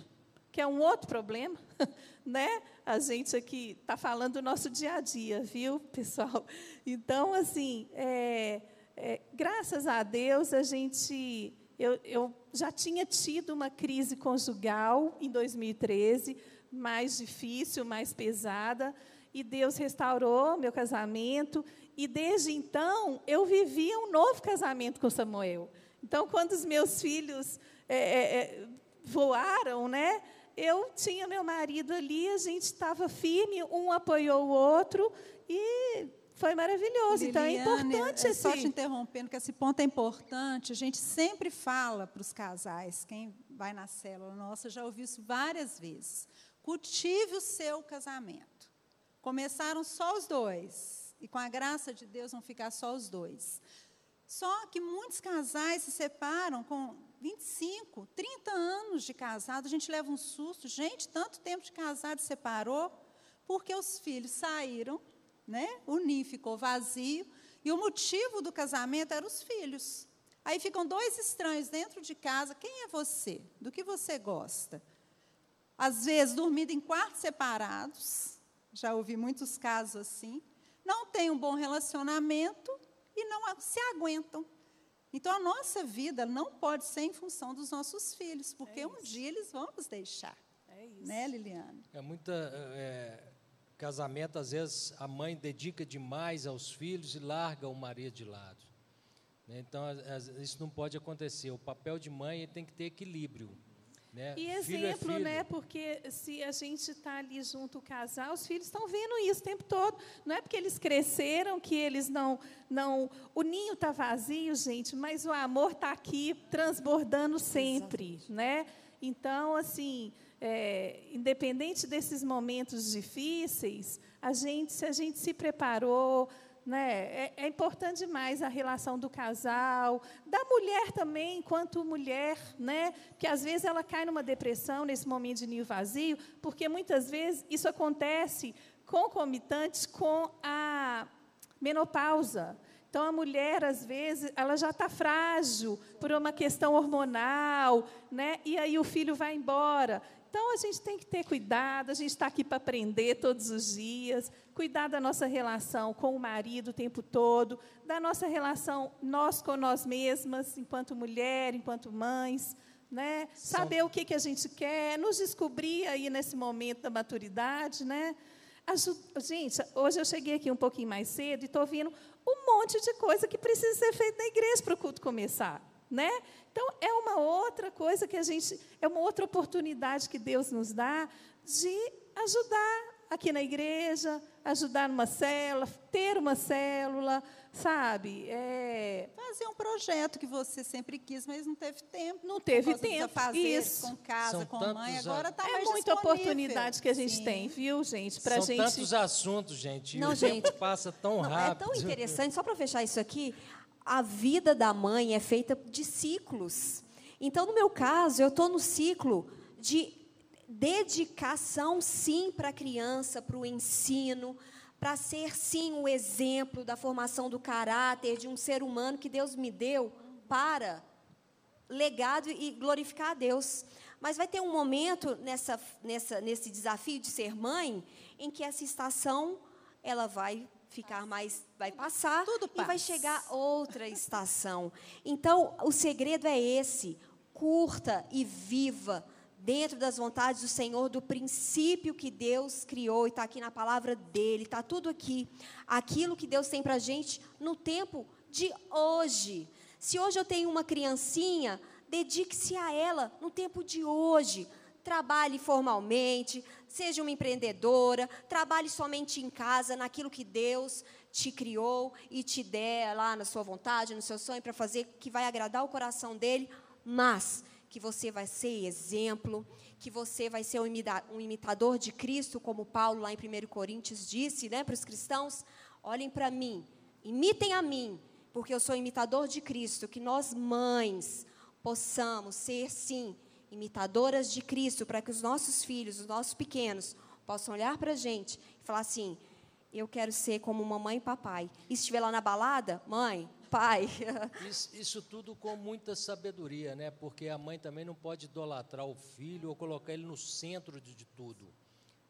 que é um outro problema, né? A gente aqui está falando do nosso dia a dia, viu, pessoal? Então, assim, é, é, graças a Deus, a gente. Eu, eu já tinha tido uma crise conjugal em 2013, mais difícil, mais pesada, e Deus restaurou meu casamento. E desde então, eu vivia um novo casamento com Samuel. Então, quando os meus filhos é, é, é voaram, né, eu tinha meu marido ali, a gente estava firme, um apoiou o outro e foi maravilhoso. Liliane, então, é importante é esse... Só te interrompendo, que esse ponto é importante. A gente sempre fala para os casais, quem vai na célula nossa já ouviu isso várias vezes. Cultive o seu casamento. Começaram só os dois. E com a graça de Deus vão ficar só os dois. Só que muitos casais se separam com 25, 30 anos de casado. A gente leva um susto. Gente, tanto tempo de casado separou. Porque os filhos saíram, né? o ninho ficou vazio, e o motivo do casamento eram os filhos. Aí ficam dois estranhos dentro de casa. Quem é você? Do que você gosta? Às vezes, dormindo em quartos separados. Já ouvi muitos casos assim. Não têm um bom relacionamento e não se aguentam. Então, a nossa vida não pode ser em função dos nossos filhos, porque é um dia eles vão nos deixar. É isso. Né, Liliane? É muita. É, casamento, às vezes, a mãe dedica demais aos filhos e larga o marido de lado. Né? Então, isso não pode acontecer. O papel de mãe tem que ter equilíbrio. Né? E exemplo, é né? Porque se a gente está ali junto, o casal, os filhos estão vendo isso o tempo todo. Não é porque eles cresceram que eles não. não o ninho está vazio, gente, mas o amor está aqui transbordando sempre. Né? Então, assim, é, independente desses momentos difíceis, a gente, se a gente se preparou, né? É, é, importante demais a relação do casal, da mulher também, enquanto mulher, né? que às vezes ela cai numa depressão nesse momento de ninho vazio, porque muitas vezes isso acontece concomitante com a menopausa. Então, a mulher, às vezes, ela já está frágil por uma questão hormonal, né? e aí o filho vai embora. Então, a gente tem que ter cuidado, a gente está aqui para aprender todos os dias, cuidar da nossa relação com o marido o tempo todo, da nossa relação nós com nós mesmas, enquanto mulher, enquanto mães, né? saber o que, que a gente quer, nos descobrir aí nesse momento da maturidade. Né? Gente, hoje eu cheguei aqui um pouquinho mais cedo e estou vendo um monte de coisa que precisa ser feita na igreja para o culto começar né? Então é uma outra coisa que a gente, é uma outra oportunidade que Deus nos dá de ajudar aqui na igreja, ajudar numa célula, ter uma célula, sabe? É... Fazer um projeto que você sempre quis, mas não teve tempo. Não teve tempo. Fazer isso. com casa, São com mãe, agora está é mais É muita oportunidade que a gente Sim. tem, viu, gente? Pra São gente... tantos assuntos, gente. Não, o gente, tempo passa tão não, rápido. É tão interessante, só para fechar isso aqui, a vida da mãe é feita de ciclos. Então, no meu caso, eu estou no ciclo de dedicação, sim, para a criança, para o ensino, para ser, sim, o exemplo da formação do caráter de um ser humano que Deus me deu para legado e glorificar a Deus. Mas vai ter um momento nessa, nessa, nesse desafio de ser mãe em que essa estação ela vai ficar mais, vai passar Tudo e vai chegar outra estação. Então, o segredo é esse: curta e viva dentro das vontades do Senhor, do princípio que Deus criou, e está aqui na palavra dele, está tudo aqui. Aquilo que Deus tem para a gente no tempo de hoje. Se hoje eu tenho uma criancinha, dedique-se a ela no tempo de hoje trabalhe formalmente, seja uma empreendedora, trabalhe somente em casa, naquilo que Deus te criou e te der lá na sua vontade, no seu sonho, para fazer que vai agradar o coração dele, mas que você vai ser exemplo, que você vai ser um imitador de Cristo, como Paulo lá em 1 Coríntios disse né, para os cristãos: olhem para mim, imitem a mim, porque eu sou imitador de Cristo, que nós mães possamos ser, sim, imitadoras de Cristo, para que os nossos filhos, os nossos pequenos, possam olhar para a gente e falar assim: eu quero ser como mamãe e papai. E se estiver lá na balada, mãe, pai. Isso, isso, tudo com muita sabedoria, né? Porque a mãe também não pode idolatrar o filho ou colocar ele no centro de, de tudo.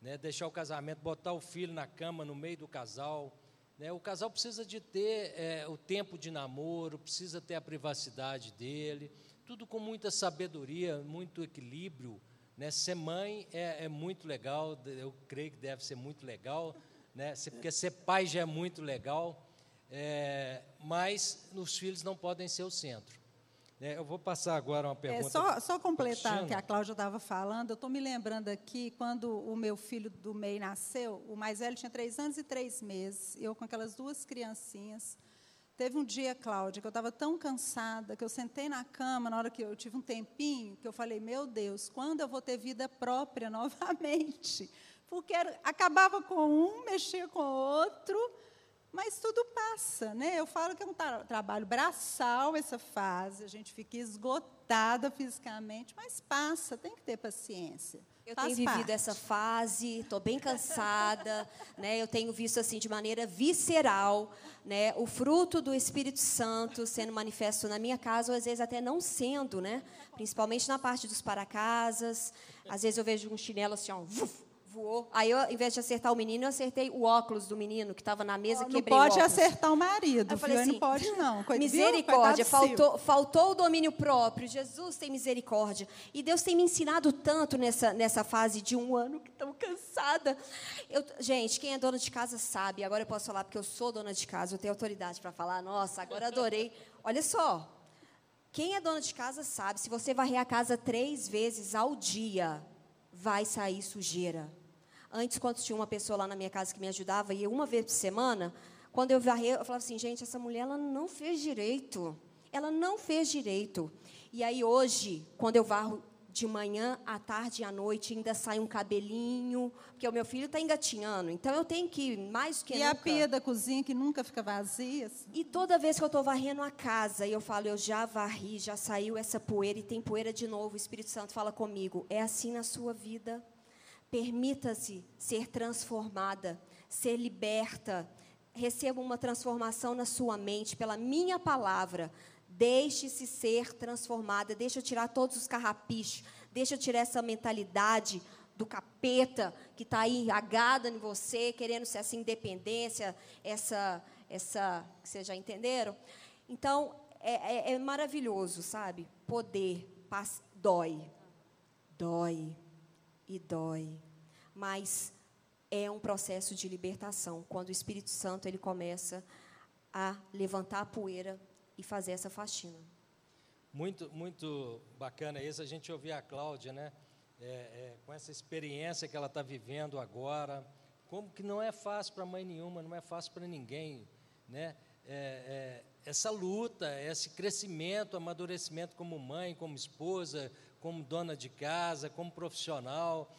Né? Deixar o casamento, botar o filho na cama, no meio do casal. Né? O casal precisa de ter é, o tempo de namoro, precisa ter a privacidade dele tudo com muita sabedoria, muito equilíbrio. Né? Ser mãe é, é, muito legal, eu creio que deve ser muito legal, né? porque ser pai já é muito legal, é, mas os filhos não podem ser o centro. Né? Eu vou passar agora uma é, pergunta. É, só, só completar o que a Cláudia estava falando, eu estou me lembrando aqui, quando o meu filho do MEI nasceu, o mais velho tinha três anos e três meses, eu com aquelas duas criancinhas, Teve um dia, Cláudia, que eu estava tão cansada que eu sentei na cama na hora que eu tive um tempinho, que eu falei: Meu Deus, quando eu vou ter vida própria novamente? Porque era, acabava com um, mexia com o outro, Mas tudo passa, né? Eu falo que é um tra trabalho braçal essa fase, a gente fica esgotada fisicamente, mas passa, tem que ter paciência. Eu Faz tenho parte. vivido essa fase, estou bem cansada, né? Eu tenho visto assim de maneira visceral, né, o fruto do Espírito Santo sendo manifesto na minha casa, ou às vezes até não sendo, né? Principalmente na parte dos para casas. Às vezes eu vejo um chinelo assim, ó, voou. Aí, eu, em vez de acertar o menino, eu acertei o óculos do menino que estava na mesa, oh, quebrei Não pode acertar o marido, eu falei assim, não pode não. Coisa, misericórdia, faltou, faltou o domínio próprio. Jesus tem misericórdia. E Deus tem me ensinado tanto nessa, nessa fase de um ano que estou cansada. Eu, gente, quem é dona de casa sabe. Agora eu posso falar porque eu sou dona de casa, eu tenho autoridade para falar. Nossa, agora adorei. Olha só, quem é dona de casa sabe, se você varrer a casa três vezes ao dia, vai sair sujeira. Antes, quando tinha uma pessoa lá na minha casa que me ajudava, ia uma vez por semana, quando eu varrei, eu falava assim, gente, essa mulher ela não fez direito. Ela não fez direito. E aí hoje, quando eu varro de manhã, à tarde e à noite, ainda sai um cabelinho, porque o meu filho está engatinhando, então eu tenho que mais que e nunca. E a pia da cozinha que nunca fica vazia. Assim. E toda vez que eu estou varrendo a casa e eu falo, eu já varri, já saiu essa poeira e tem poeira de novo, o Espírito Santo fala comigo, é assim na sua vida. Permita-se ser transformada, ser liberta. Receba uma transformação na sua mente pela minha palavra. Deixe-se ser transformada. Deixa eu tirar todos os carrapichos. Deixa eu tirar essa mentalidade do capeta que está aí agada em você, querendo ser essa independência, essa, essa, vocês já entenderam? Então é, é, é maravilhoso, sabe? Poder dói, dói e dói, mas é um processo de libertação, quando o Espírito Santo ele começa a levantar a poeira e fazer essa faxina. Muito, muito bacana isso, a gente ouvir a Cláudia, né? É, é, com essa experiência que ela está vivendo agora, como que não é fácil para mãe nenhuma, não é fácil para ninguém, né? É, é, essa luta, esse crescimento, amadurecimento como mãe, como esposa, como dona de casa, como profissional.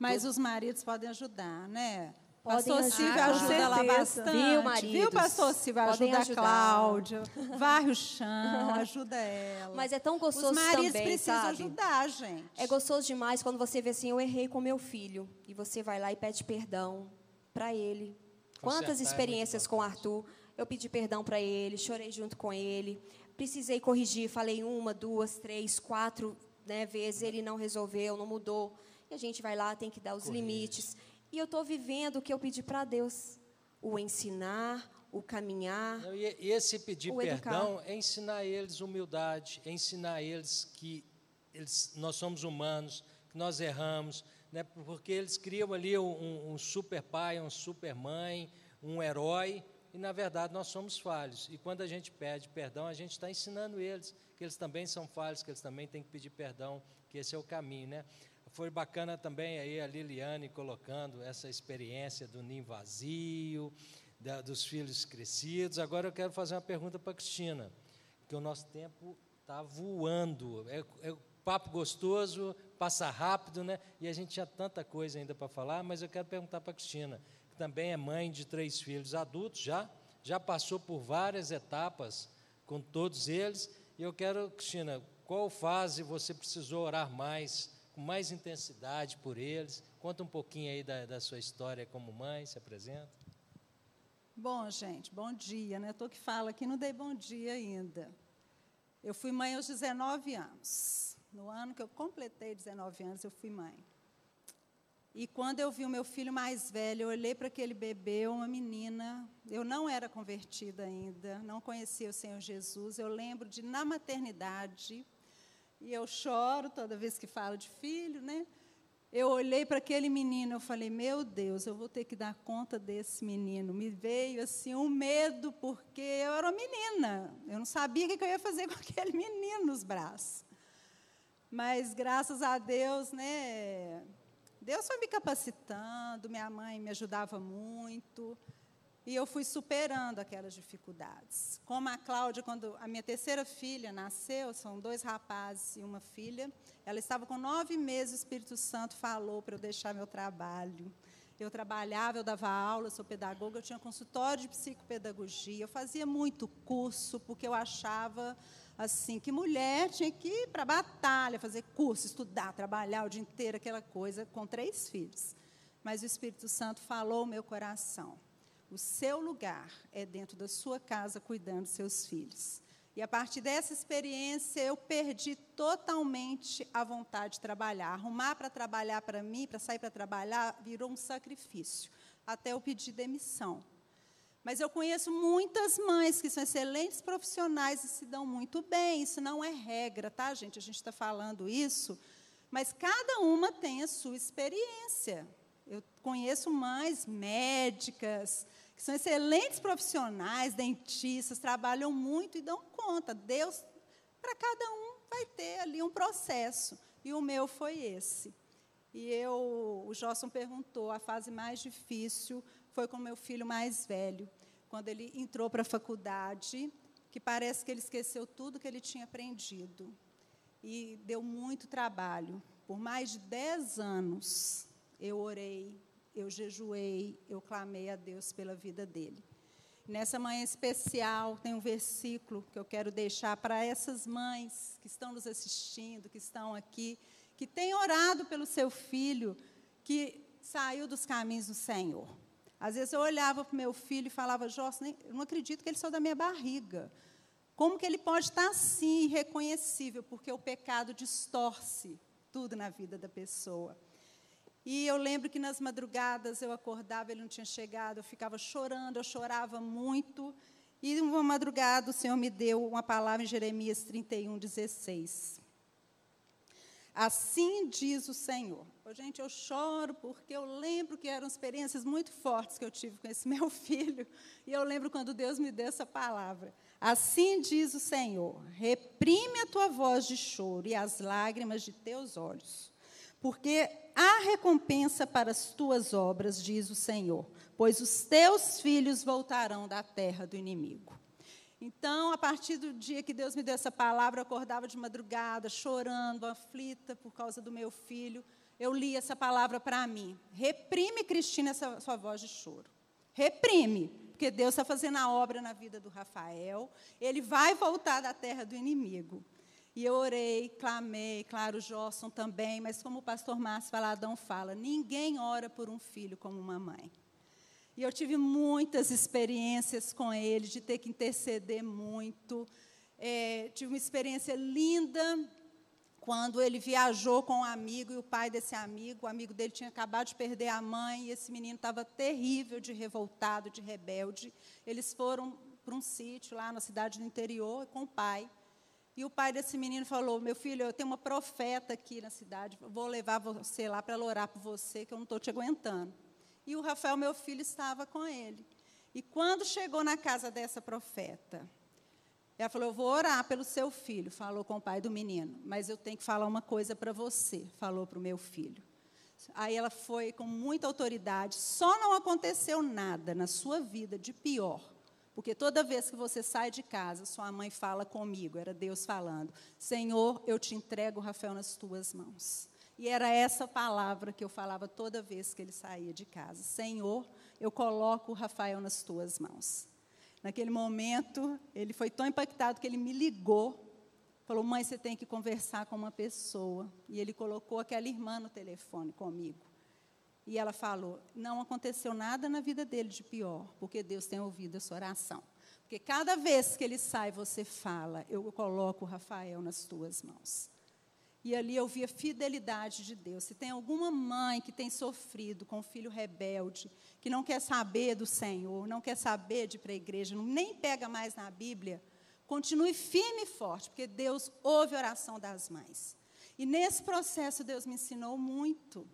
Mas os maridos podem ajudar, né? Podem pastor Silvio ajuda lá bastante. Viu, maridos? Viu, pastor Silvio? Ajuda ajudar. a Cláudia, varre o chão, ajuda ela. Mas é tão gostoso também, Os maridos também, precisam sabe? ajudar, gente. É gostoso demais quando você vê assim, eu errei com meu filho. E você vai lá e pede perdão para ele. Quantas é experiências é com o Arthur. Eu pedi perdão para ele, chorei junto com ele. Precisei corrigir, falei uma, duas, três, quatro né, vezes, ele não resolveu, não mudou. E a gente vai lá, tem que dar os Corrige. limites. E eu estou vivendo o que eu pedi para Deus: o ensinar, o caminhar. Não, e esse pedir perdão é ensinar eles humildade, é ensinar eles que eles, nós somos humanos, que nós erramos, né, porque eles criam ali um, um super pai, um super mãe, um herói, e na verdade nós somos falhos. E quando a gente pede perdão, a gente está ensinando eles que eles também são falhos, que eles também têm que pedir perdão, que esse é o caminho, né? Foi bacana também aí a Liliane colocando essa experiência do ninho vazio, da, dos filhos crescidos. Agora eu quero fazer uma pergunta para a Cristina, porque o nosso tempo está voando. É, é papo gostoso, passa rápido, né? E a gente tinha tanta coisa ainda para falar, mas eu quero perguntar para a Cristina, que também é mãe de três filhos adultos já, já passou por várias etapas com todos eles. E eu quero, Cristina, qual fase você precisou orar mais com mais intensidade por eles. Conta um pouquinho aí da, da sua história como mãe, se apresenta. Bom, gente, bom dia, né? Estou que falo aqui, não dei bom dia ainda. Eu fui mãe aos 19 anos. No ano que eu completei 19 anos, eu fui mãe. E quando eu vi o meu filho mais velho, eu olhei para aquele bebê, uma menina. Eu não era convertida ainda, não conhecia o Senhor Jesus. Eu lembro de, na maternidade, e eu choro toda vez que falo de filho, né? Eu olhei para aquele menino, eu falei: "Meu Deus, eu vou ter que dar conta desse menino". Me veio assim um medo porque eu era uma menina. Eu não sabia o que eu ia fazer com aquele menino nos braços. Mas graças a Deus, né? Deus foi me capacitando, minha mãe me ajudava muito. E eu fui superando aquelas dificuldades. Como a Cláudia, quando a minha terceira filha nasceu, são dois rapazes e uma filha, ela estava com nove meses, o Espírito Santo falou para eu deixar meu trabalho. Eu trabalhava, eu dava aula, sou pedagoga, eu tinha consultório de psicopedagogia, eu fazia muito curso, porque eu achava assim que mulher tinha que ir para batalha, fazer curso, estudar, trabalhar o dia inteiro, aquela coisa, com três filhos. Mas o Espírito Santo falou no meu coração: o seu lugar é dentro da sua casa, cuidando dos seus filhos. E a partir dessa experiência, eu perdi totalmente a vontade de trabalhar. Arrumar para trabalhar para mim, para sair para trabalhar, virou um sacrifício, até eu pedir demissão. Mas eu conheço muitas mães que são excelentes profissionais e se dão muito bem. Isso não é regra, tá, gente? A gente está falando isso, mas cada uma tem a sua experiência. Eu conheço mães médicas, que são excelentes profissionais, dentistas, trabalham muito e dão conta. Deus, para cada um, vai ter ali um processo. E o meu foi esse. E eu, o Josson perguntou, a fase mais difícil foi com meu filho mais velho, quando ele entrou para a faculdade, que parece que ele esqueceu tudo que ele tinha aprendido. E deu muito trabalho. Por mais de dez anos, eu orei, eu jejuei, eu clamei a Deus pela vida dele. Nessa manhã especial, tem um versículo que eu quero deixar para essas mães que estão nos assistindo, que estão aqui, que têm orado pelo seu filho que saiu dos caminhos do Senhor. Às vezes eu olhava para o meu filho e falava, Jorge, eu não acredito que ele saiu da minha barriga. Como que ele pode estar assim, irreconhecível? Porque o pecado distorce tudo na vida da pessoa. E eu lembro que nas madrugadas eu acordava, ele não tinha chegado, eu ficava chorando, eu chorava muito. E uma madrugada o Senhor me deu uma palavra em Jeremias 31, 16. Assim diz o Senhor. Gente, eu choro porque eu lembro que eram experiências muito fortes que eu tive com esse meu filho. E eu lembro quando Deus me deu essa palavra. Assim diz o Senhor: reprime a tua voz de choro e as lágrimas de teus olhos porque há recompensa para as tuas obras, diz o Senhor, pois os teus filhos voltarão da terra do inimigo. Então, a partir do dia que Deus me deu essa palavra, eu acordava de madrugada, chorando, aflita por causa do meu filho. Eu li essa palavra para mim. Reprime, Cristina, essa sua voz de choro. Reprime, porque Deus está fazendo a obra na vida do Rafael. Ele vai voltar da terra do inimigo. E eu orei, clamei, claro, o Josson também, mas como o pastor Márcio Valadão fala, ninguém ora por um filho como uma mãe. E eu tive muitas experiências com ele, de ter que interceder muito. É, tive uma experiência linda quando ele viajou com um amigo e o pai desse amigo, o amigo dele tinha acabado de perder a mãe e esse menino estava terrível de revoltado, de rebelde. Eles foram para um sítio lá na cidade do interior com o pai. E o pai desse menino falou: Meu filho, eu tenho uma profeta aqui na cidade, vou levar você lá para orar por você, que eu não estou te aguentando. E o Rafael, meu filho, estava com ele. E quando chegou na casa dessa profeta, ela falou: Eu vou orar pelo seu filho, falou com o pai do menino, mas eu tenho que falar uma coisa para você, falou para o meu filho. Aí ela foi com muita autoridade, só não aconteceu nada na sua vida de pior porque toda vez que você sai de casa, sua mãe fala comigo, era Deus falando: Senhor, eu te entrego o Rafael nas tuas mãos. E era essa palavra que eu falava toda vez que ele saía de casa: Senhor, eu coloco o Rafael nas tuas mãos. Naquele momento, ele foi tão impactado que ele me ligou, falou: Mãe, você tem que conversar com uma pessoa. E ele colocou aquela irmã no telefone comigo. E ela falou: não aconteceu nada na vida dele de pior, porque Deus tem ouvido a sua oração. Porque cada vez que ele sai, você fala: eu coloco o Rafael nas tuas mãos. E ali eu vi a fidelidade de Deus. Se tem alguma mãe que tem sofrido com um filho rebelde, que não quer saber do Senhor, não quer saber de ir para a igreja, nem pega mais na Bíblia, continue firme e forte, porque Deus ouve a oração das mães. E nesse processo, Deus me ensinou muito.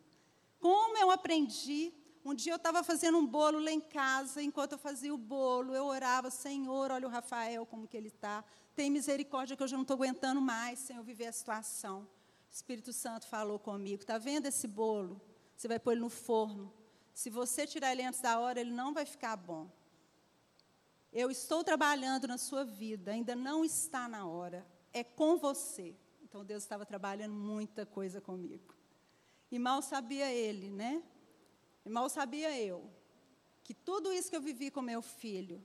Como eu aprendi. Um dia eu estava fazendo um bolo lá em casa, enquanto eu fazia o bolo, eu orava, Senhor, olha o Rafael, como que ele está. Tem misericórdia que eu já não estou aguentando mais, sem eu viver a situação. O Espírito Santo falou comigo, está vendo esse bolo? Você vai pôr ele no forno. Se você tirar ele antes da hora, ele não vai ficar bom. Eu estou trabalhando na sua vida, ainda não está na hora. É com você. Então Deus estava trabalhando muita coisa comigo. E mal sabia ele, né? E mal sabia eu que tudo isso que eu vivi com meu filho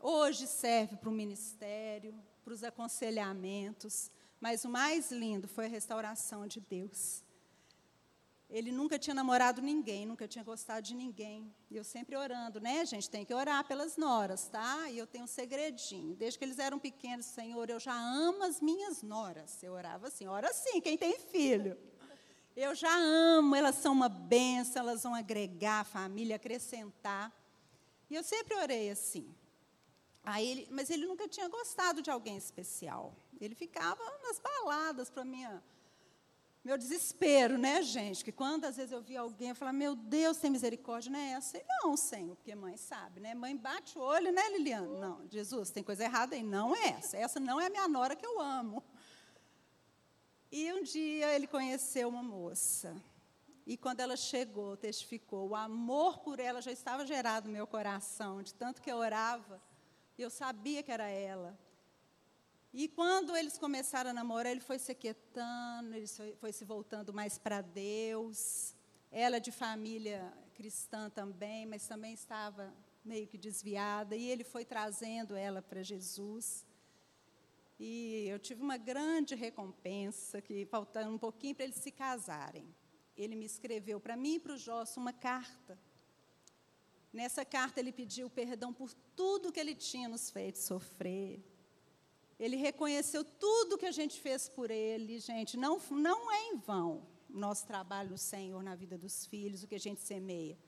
hoje serve para o ministério, para os aconselhamentos, mas o mais lindo foi a restauração de Deus. Ele nunca tinha namorado ninguém, nunca tinha gostado de ninguém. E eu sempre orando, né, gente? Tem que orar pelas noras, tá? E eu tenho um segredinho. Desde que eles eram pequenos, Senhor, eu já amo as minhas noras. Eu orava assim, ora sim, quem tem filho. Eu já amo, elas são uma benção, elas vão agregar a família, acrescentar. E eu sempre orei assim. Aí ele, mas ele nunca tinha gostado de alguém especial. Ele ficava nas baladas para minha meu desespero, né, gente? Que quando às vezes eu via alguém, eu falava, meu Deus, tem misericórdia, não é essa? E não, Senhor, porque mãe sabe, né? Mãe bate o olho, né, Liliana? Não, Jesus, tem coisa errada aí. Não é essa. Essa não é a minha nora que eu amo. E um dia ele conheceu uma moça. E quando ela chegou, testificou, o amor por ela já estava gerado no meu coração, de tanto que eu orava, e eu sabia que era ela. E quando eles começaram a namorar, ele foi se quietando, ele foi, se voltando mais para Deus. Ela de família cristã também, mas também estava meio que desviada, e ele foi trazendo ela para Jesus. E eu tive uma grande recompensa, que faltando um pouquinho para eles se casarem. Ele me escreveu para mim e para o Josso uma carta. Nessa carta ele pediu perdão por tudo que ele tinha nos feito sofrer, ele reconheceu tudo que a gente fez por ele, gente. Não, não é em vão o nosso trabalho no Senhor na vida dos filhos, o que a gente semeia.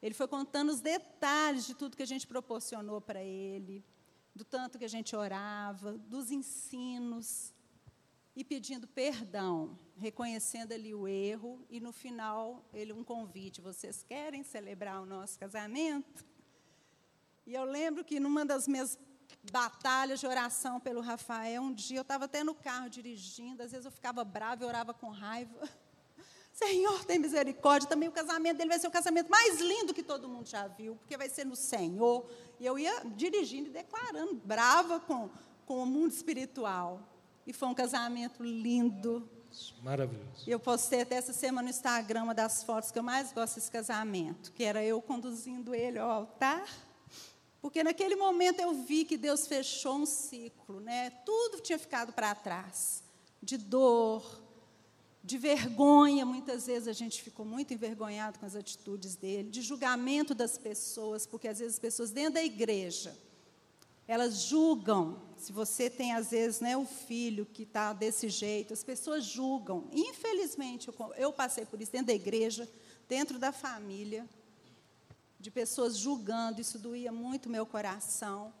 Ele foi contando os detalhes de tudo que a gente proporcionou para ele, do tanto que a gente orava, dos ensinos, e pedindo perdão, reconhecendo ali o erro, e no final, ele um convite: vocês querem celebrar o nosso casamento? E eu lembro que numa das minhas batalhas de oração pelo Rafael. Um dia eu estava até no carro dirigindo, às vezes eu ficava brava e orava com raiva. Senhor, tem misericórdia. Também o casamento dele vai ser o casamento mais lindo que todo mundo já viu, porque vai ser no Senhor. E eu ia dirigindo e declarando, brava com, com o mundo espiritual. E foi um casamento lindo. Maravilhoso. Eu postei até essa semana no Instagram uma das fotos que eu mais gosto desse casamento, que era eu conduzindo ele ao altar porque naquele momento eu vi que Deus fechou um ciclo, né? Tudo tinha ficado para trás, de dor, de vergonha, muitas vezes a gente ficou muito envergonhado com as atitudes dele, de julgamento das pessoas, porque às vezes as pessoas dentro da igreja, elas julgam. Se você tem às vezes, né, o filho que está desse jeito, as pessoas julgam. Infelizmente, eu, eu passei por isso dentro da igreja, dentro da família de pessoas julgando, isso doía muito meu coração.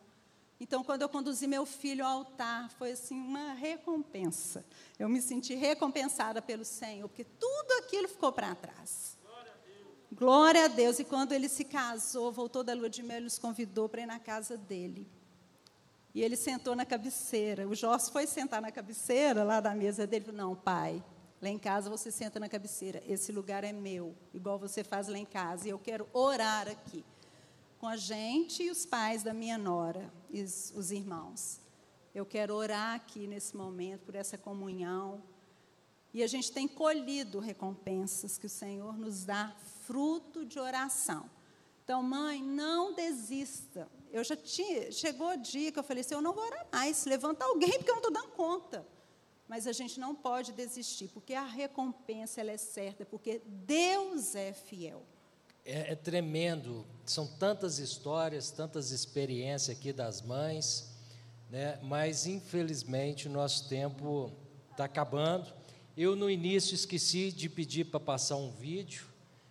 Então, quando eu conduzi meu filho ao altar, foi assim uma recompensa. Eu me senti recompensada pelo Senhor, porque tudo aquilo ficou para trás. Glória a, Deus. Glória a Deus. E quando ele se casou, voltou da lua de mel, ele nos convidou para ir na casa dele. E ele sentou na cabeceira. O Jorge foi sentar na cabeceira lá da mesa dele. Falou, não, pai, Lá em casa você senta na cabeceira. Esse lugar é meu, igual você faz lá em casa. E eu quero orar aqui com a gente e os pais da minha nora, e os irmãos. Eu quero orar aqui nesse momento por essa comunhão. E a gente tem colhido recompensas que o Senhor nos dá, fruto de oração. Então, mãe, não desista. Eu já tinha, chegou o dia que eu falei assim, eu não vou orar mais, levanta alguém, porque eu não estou dando conta. Mas a gente não pode desistir, porque a recompensa ela é certa, porque Deus é fiel. É, é tremendo, são tantas histórias, tantas experiências aqui das mães, né? mas infelizmente o nosso tempo está acabando. Eu no início esqueci de pedir para passar um vídeo,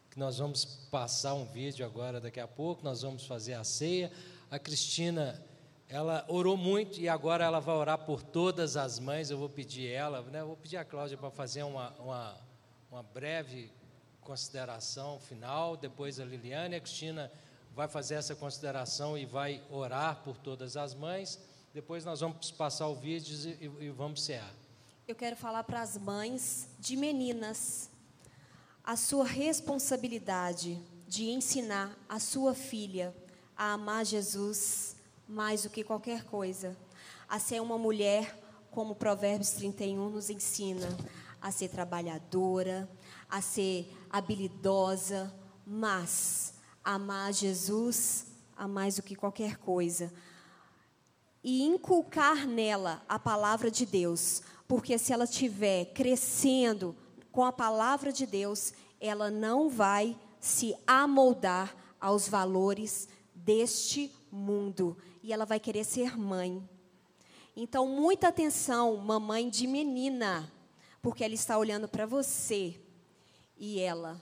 que nós vamos passar um vídeo agora daqui a pouco, nós vamos fazer a ceia. A Cristina ela orou muito e agora ela vai orar por todas as mães. Eu vou pedir ela, né? Vou pedir a Cláudia para fazer uma, uma, uma breve consideração final. Depois a Liliane a Cristina vai fazer essa consideração e vai orar por todas as mães. Depois nós vamos passar o vídeo e, e vamos cear. Eu quero falar para as mães de meninas a sua responsabilidade de ensinar a sua filha a amar Jesus mais do que qualquer coisa, a ser uma mulher, como Provérbios 31 nos ensina, a ser trabalhadora, a ser habilidosa, mas amar Jesus a mais do que qualquer coisa. E inculcar nela a palavra de Deus, porque se ela estiver crescendo com a palavra de Deus, ela não vai se amoldar aos valores deste mundo e ela vai querer ser mãe. Então, muita atenção, mamãe de menina, porque ela está olhando para você e ela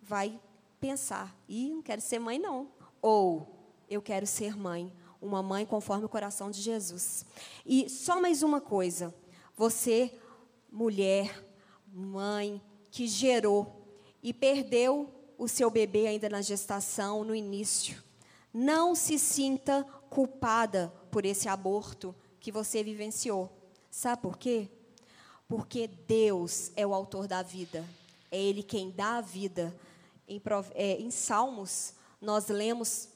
vai pensar: "E não quero ser mãe não", ou "Eu quero ser mãe", uma mãe conforme o coração de Jesus. E só mais uma coisa, você, mulher, mãe que gerou e perdeu o seu bebê ainda na gestação, no início, não se sinta culpada por esse aborto que você vivenciou. Sabe por quê? Porque Deus é o autor da vida. É Ele quem dá a vida. Em, é, em Salmos, nós lemos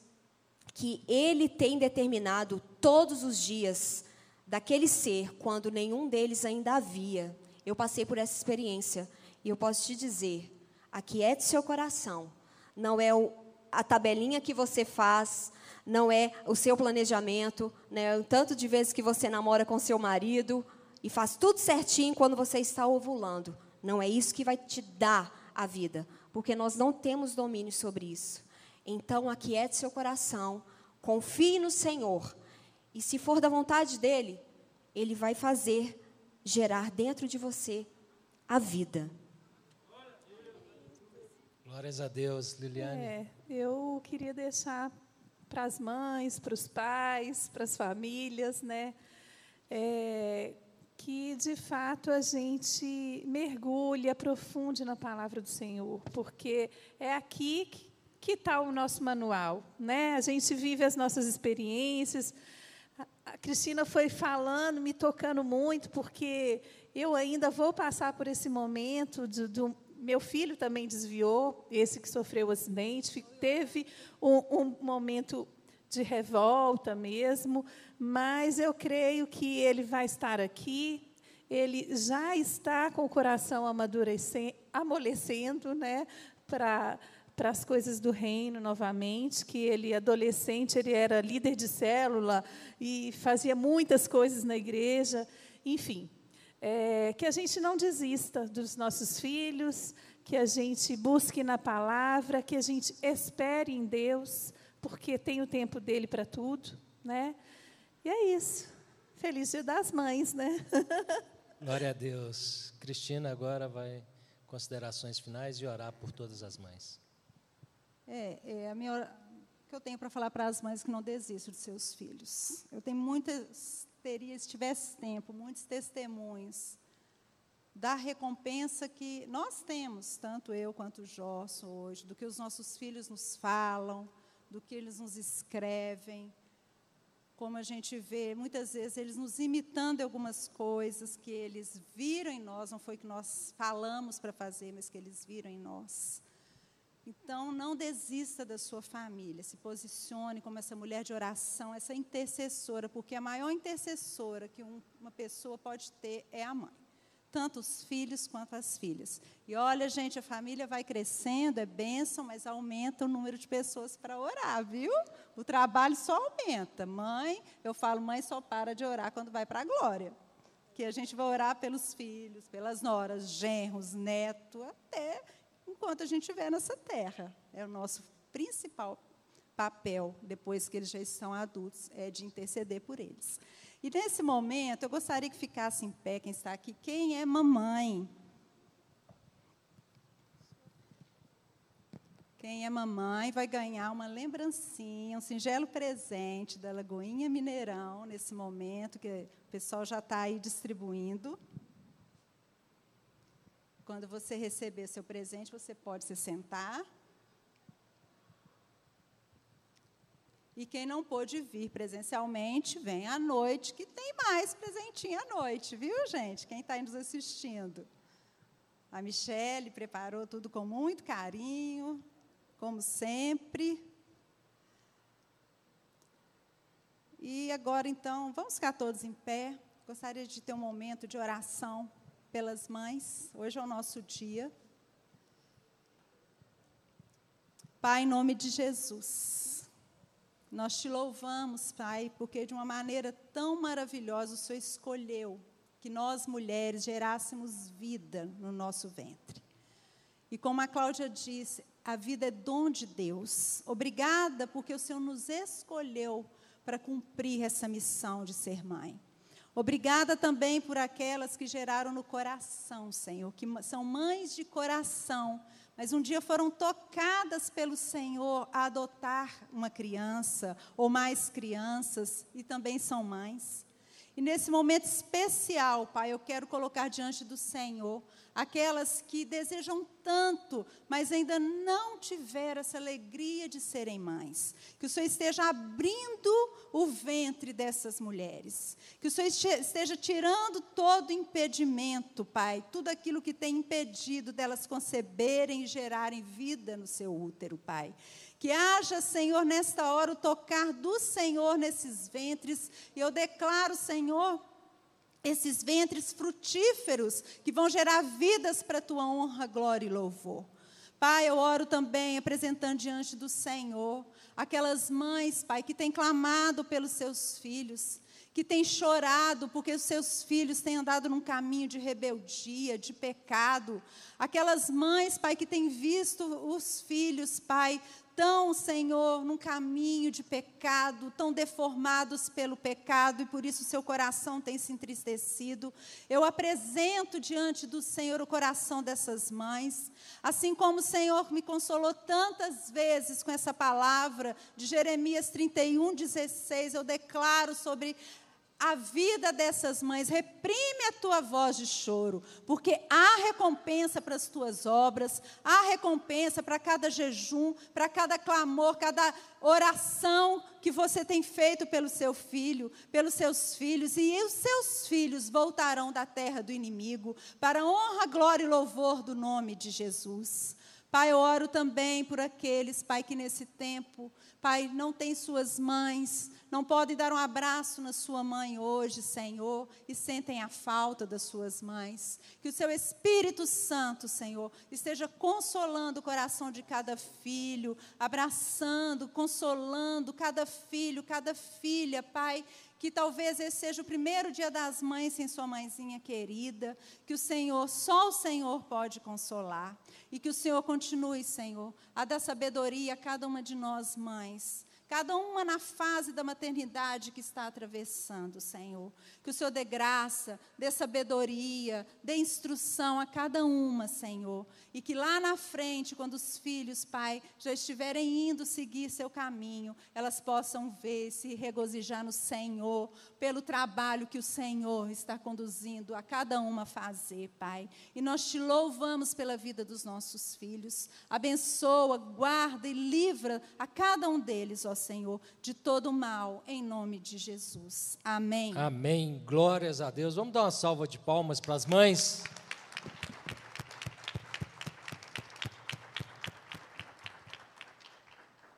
que Ele tem determinado todos os dias daquele ser, quando nenhum deles ainda havia. Eu passei por essa experiência e eu posso te dizer: aquiete seu coração. Não é o, a tabelinha que você faz, não é o seu planejamento, né? o tanto de vezes que você namora com seu marido e faz tudo certinho quando você está ovulando. Não é isso que vai te dar a vida, porque nós não temos domínio sobre isso. Então, aquiete seu coração, confie no Senhor, e se for da vontade dele, ele vai fazer gerar dentro de você a vida. Glórias a Deus, Liliane. É, eu queria deixar para as mães, para os pais, para as famílias, né? É, que de fato a gente mergulhe, aprofunde na palavra do Senhor, porque é aqui que está o nosso manual, né? A gente vive as nossas experiências. A Cristina foi falando, me tocando muito, porque eu ainda vou passar por esse momento de, de meu filho também desviou, esse que sofreu o acidente, teve um, um momento de revolta mesmo, mas eu creio que ele vai estar aqui, ele já está com o coração amolecendo né, para para as coisas do reino novamente, que ele adolescente, ele era líder de célula e fazia muitas coisas na igreja, enfim, é, que a gente não desista dos nossos filhos, que a gente busque na palavra, que a gente espere em Deus, porque tem o tempo dele para tudo, né? E é isso. Feliz Dia das Mães, né? Glória a Deus. Cristina agora vai considerações finais e orar por todas as mães. É, é a minha que eu tenho para falar para as mães que não desistam de seus filhos. Eu tenho muitas teria, se tivesse tempo, muitos testemunhos da recompensa que nós temos, tanto eu quanto o Josso hoje, do que os nossos filhos nos falam, do que eles nos escrevem, como a gente vê, muitas vezes eles nos imitando algumas coisas que eles viram em nós, não foi que nós falamos para fazer, mas que eles viram em nós. Então, não desista da sua família, se posicione como essa mulher de oração, essa intercessora, porque a maior intercessora que um, uma pessoa pode ter é a mãe, tanto os filhos quanto as filhas. E olha, gente, a família vai crescendo, é bênção, mas aumenta o número de pessoas para orar, viu? O trabalho só aumenta. Mãe, eu falo, mãe só para de orar quando vai para a glória. Que a gente vai orar pelos filhos, pelas noras, genros, neto, até enquanto a gente estiver nessa terra. É o nosso principal papel, depois que eles já estão adultos, é de interceder por eles. E nesse momento, eu gostaria que ficasse em pé quem está aqui. Quem é mamãe? Quem é mamãe vai ganhar uma lembrancinha, um singelo presente da Lagoinha Mineirão, nesse momento, que o pessoal já está aí distribuindo. Quando você receber seu presente, você pode se sentar. E quem não pôde vir presencialmente, vem à noite, que tem mais presentinho à noite, viu, gente? Quem está nos assistindo. A Michele preparou tudo com muito carinho, como sempre. E agora, então, vamos ficar todos em pé. Gostaria de ter um momento de oração pelas mães. Hoje é o nosso dia. Pai, em nome de Jesus, nós te louvamos, Pai, porque de uma maneira tão maravilhosa o Senhor escolheu que nós mulheres gerássemos vida no nosso ventre. E como a Cláudia disse, a vida é dom de Deus. Obrigada porque o Senhor nos escolheu para cumprir essa missão de ser mãe. Obrigada também por aquelas que geraram no coração, Senhor, que são mães de coração, mas um dia foram tocadas pelo Senhor a adotar uma criança ou mais crianças e também são mães. E nesse momento especial, Pai, eu quero colocar diante do Senhor aquelas que desejam tanto, mas ainda não tiveram essa alegria de serem mães. Que o Senhor esteja abrindo o ventre dessas mulheres. Que o Senhor esteja tirando todo impedimento, Pai, tudo aquilo que tem impedido delas conceberem e gerarem vida no seu útero, Pai. Que haja, Senhor, nesta hora o tocar do Senhor nesses ventres. E eu declaro, Senhor, esses ventres frutíferos que vão gerar vidas para a tua honra, glória e louvor. Pai, eu oro também apresentando diante do Senhor aquelas mães, Pai, que têm clamado pelos seus filhos, que têm chorado porque os seus filhos têm andado num caminho de rebeldia, de pecado. Aquelas mães, Pai, que têm visto os filhos, Pai, tão, Senhor, num caminho de pecado, tão deformados pelo pecado e por isso seu coração tem se entristecido. Eu apresento diante do Senhor o coração dessas mães, assim como o Senhor me consolou tantas vezes com essa palavra de Jeremias 31, 16. Eu declaro sobre a vida dessas mães, reprime a tua voz de choro, porque há recompensa para as tuas obras, há recompensa para cada jejum, para cada clamor, cada oração que você tem feito pelo seu filho, pelos seus filhos, e os seus filhos voltarão da terra do inimigo, para a honra, glória e louvor do nome de Jesus. Pai, eu oro também por aqueles, Pai, que nesse tempo, Pai, não tem suas mães, não podem dar um abraço na sua mãe hoje, Senhor, e sentem a falta das suas mães. Que o seu Espírito Santo, Senhor, esteja consolando o coração de cada filho, abraçando, consolando cada filho, cada filha, Pai. Que talvez esse seja o primeiro dia das mães sem sua mãezinha querida, que o Senhor, só o Senhor pode consolar, e que o Senhor continue, Senhor, a dar sabedoria a cada uma de nós mães, cada uma na fase da maternidade que está atravessando, Senhor. Que o Senhor dê graça, dê sabedoria, dê instrução a cada uma, Senhor. E que lá na frente, quando os filhos, Pai, já estiverem indo seguir seu caminho, elas possam ver, se regozijar no Senhor, pelo trabalho que o Senhor está conduzindo a cada uma a fazer, Pai. E nós te louvamos pela vida dos nossos filhos. Abençoa, guarda e livra a cada um deles, ó Senhor, de todo mal, em nome de Jesus. Amém. Amém. Glórias a Deus. Vamos dar uma salva de palmas para as mães.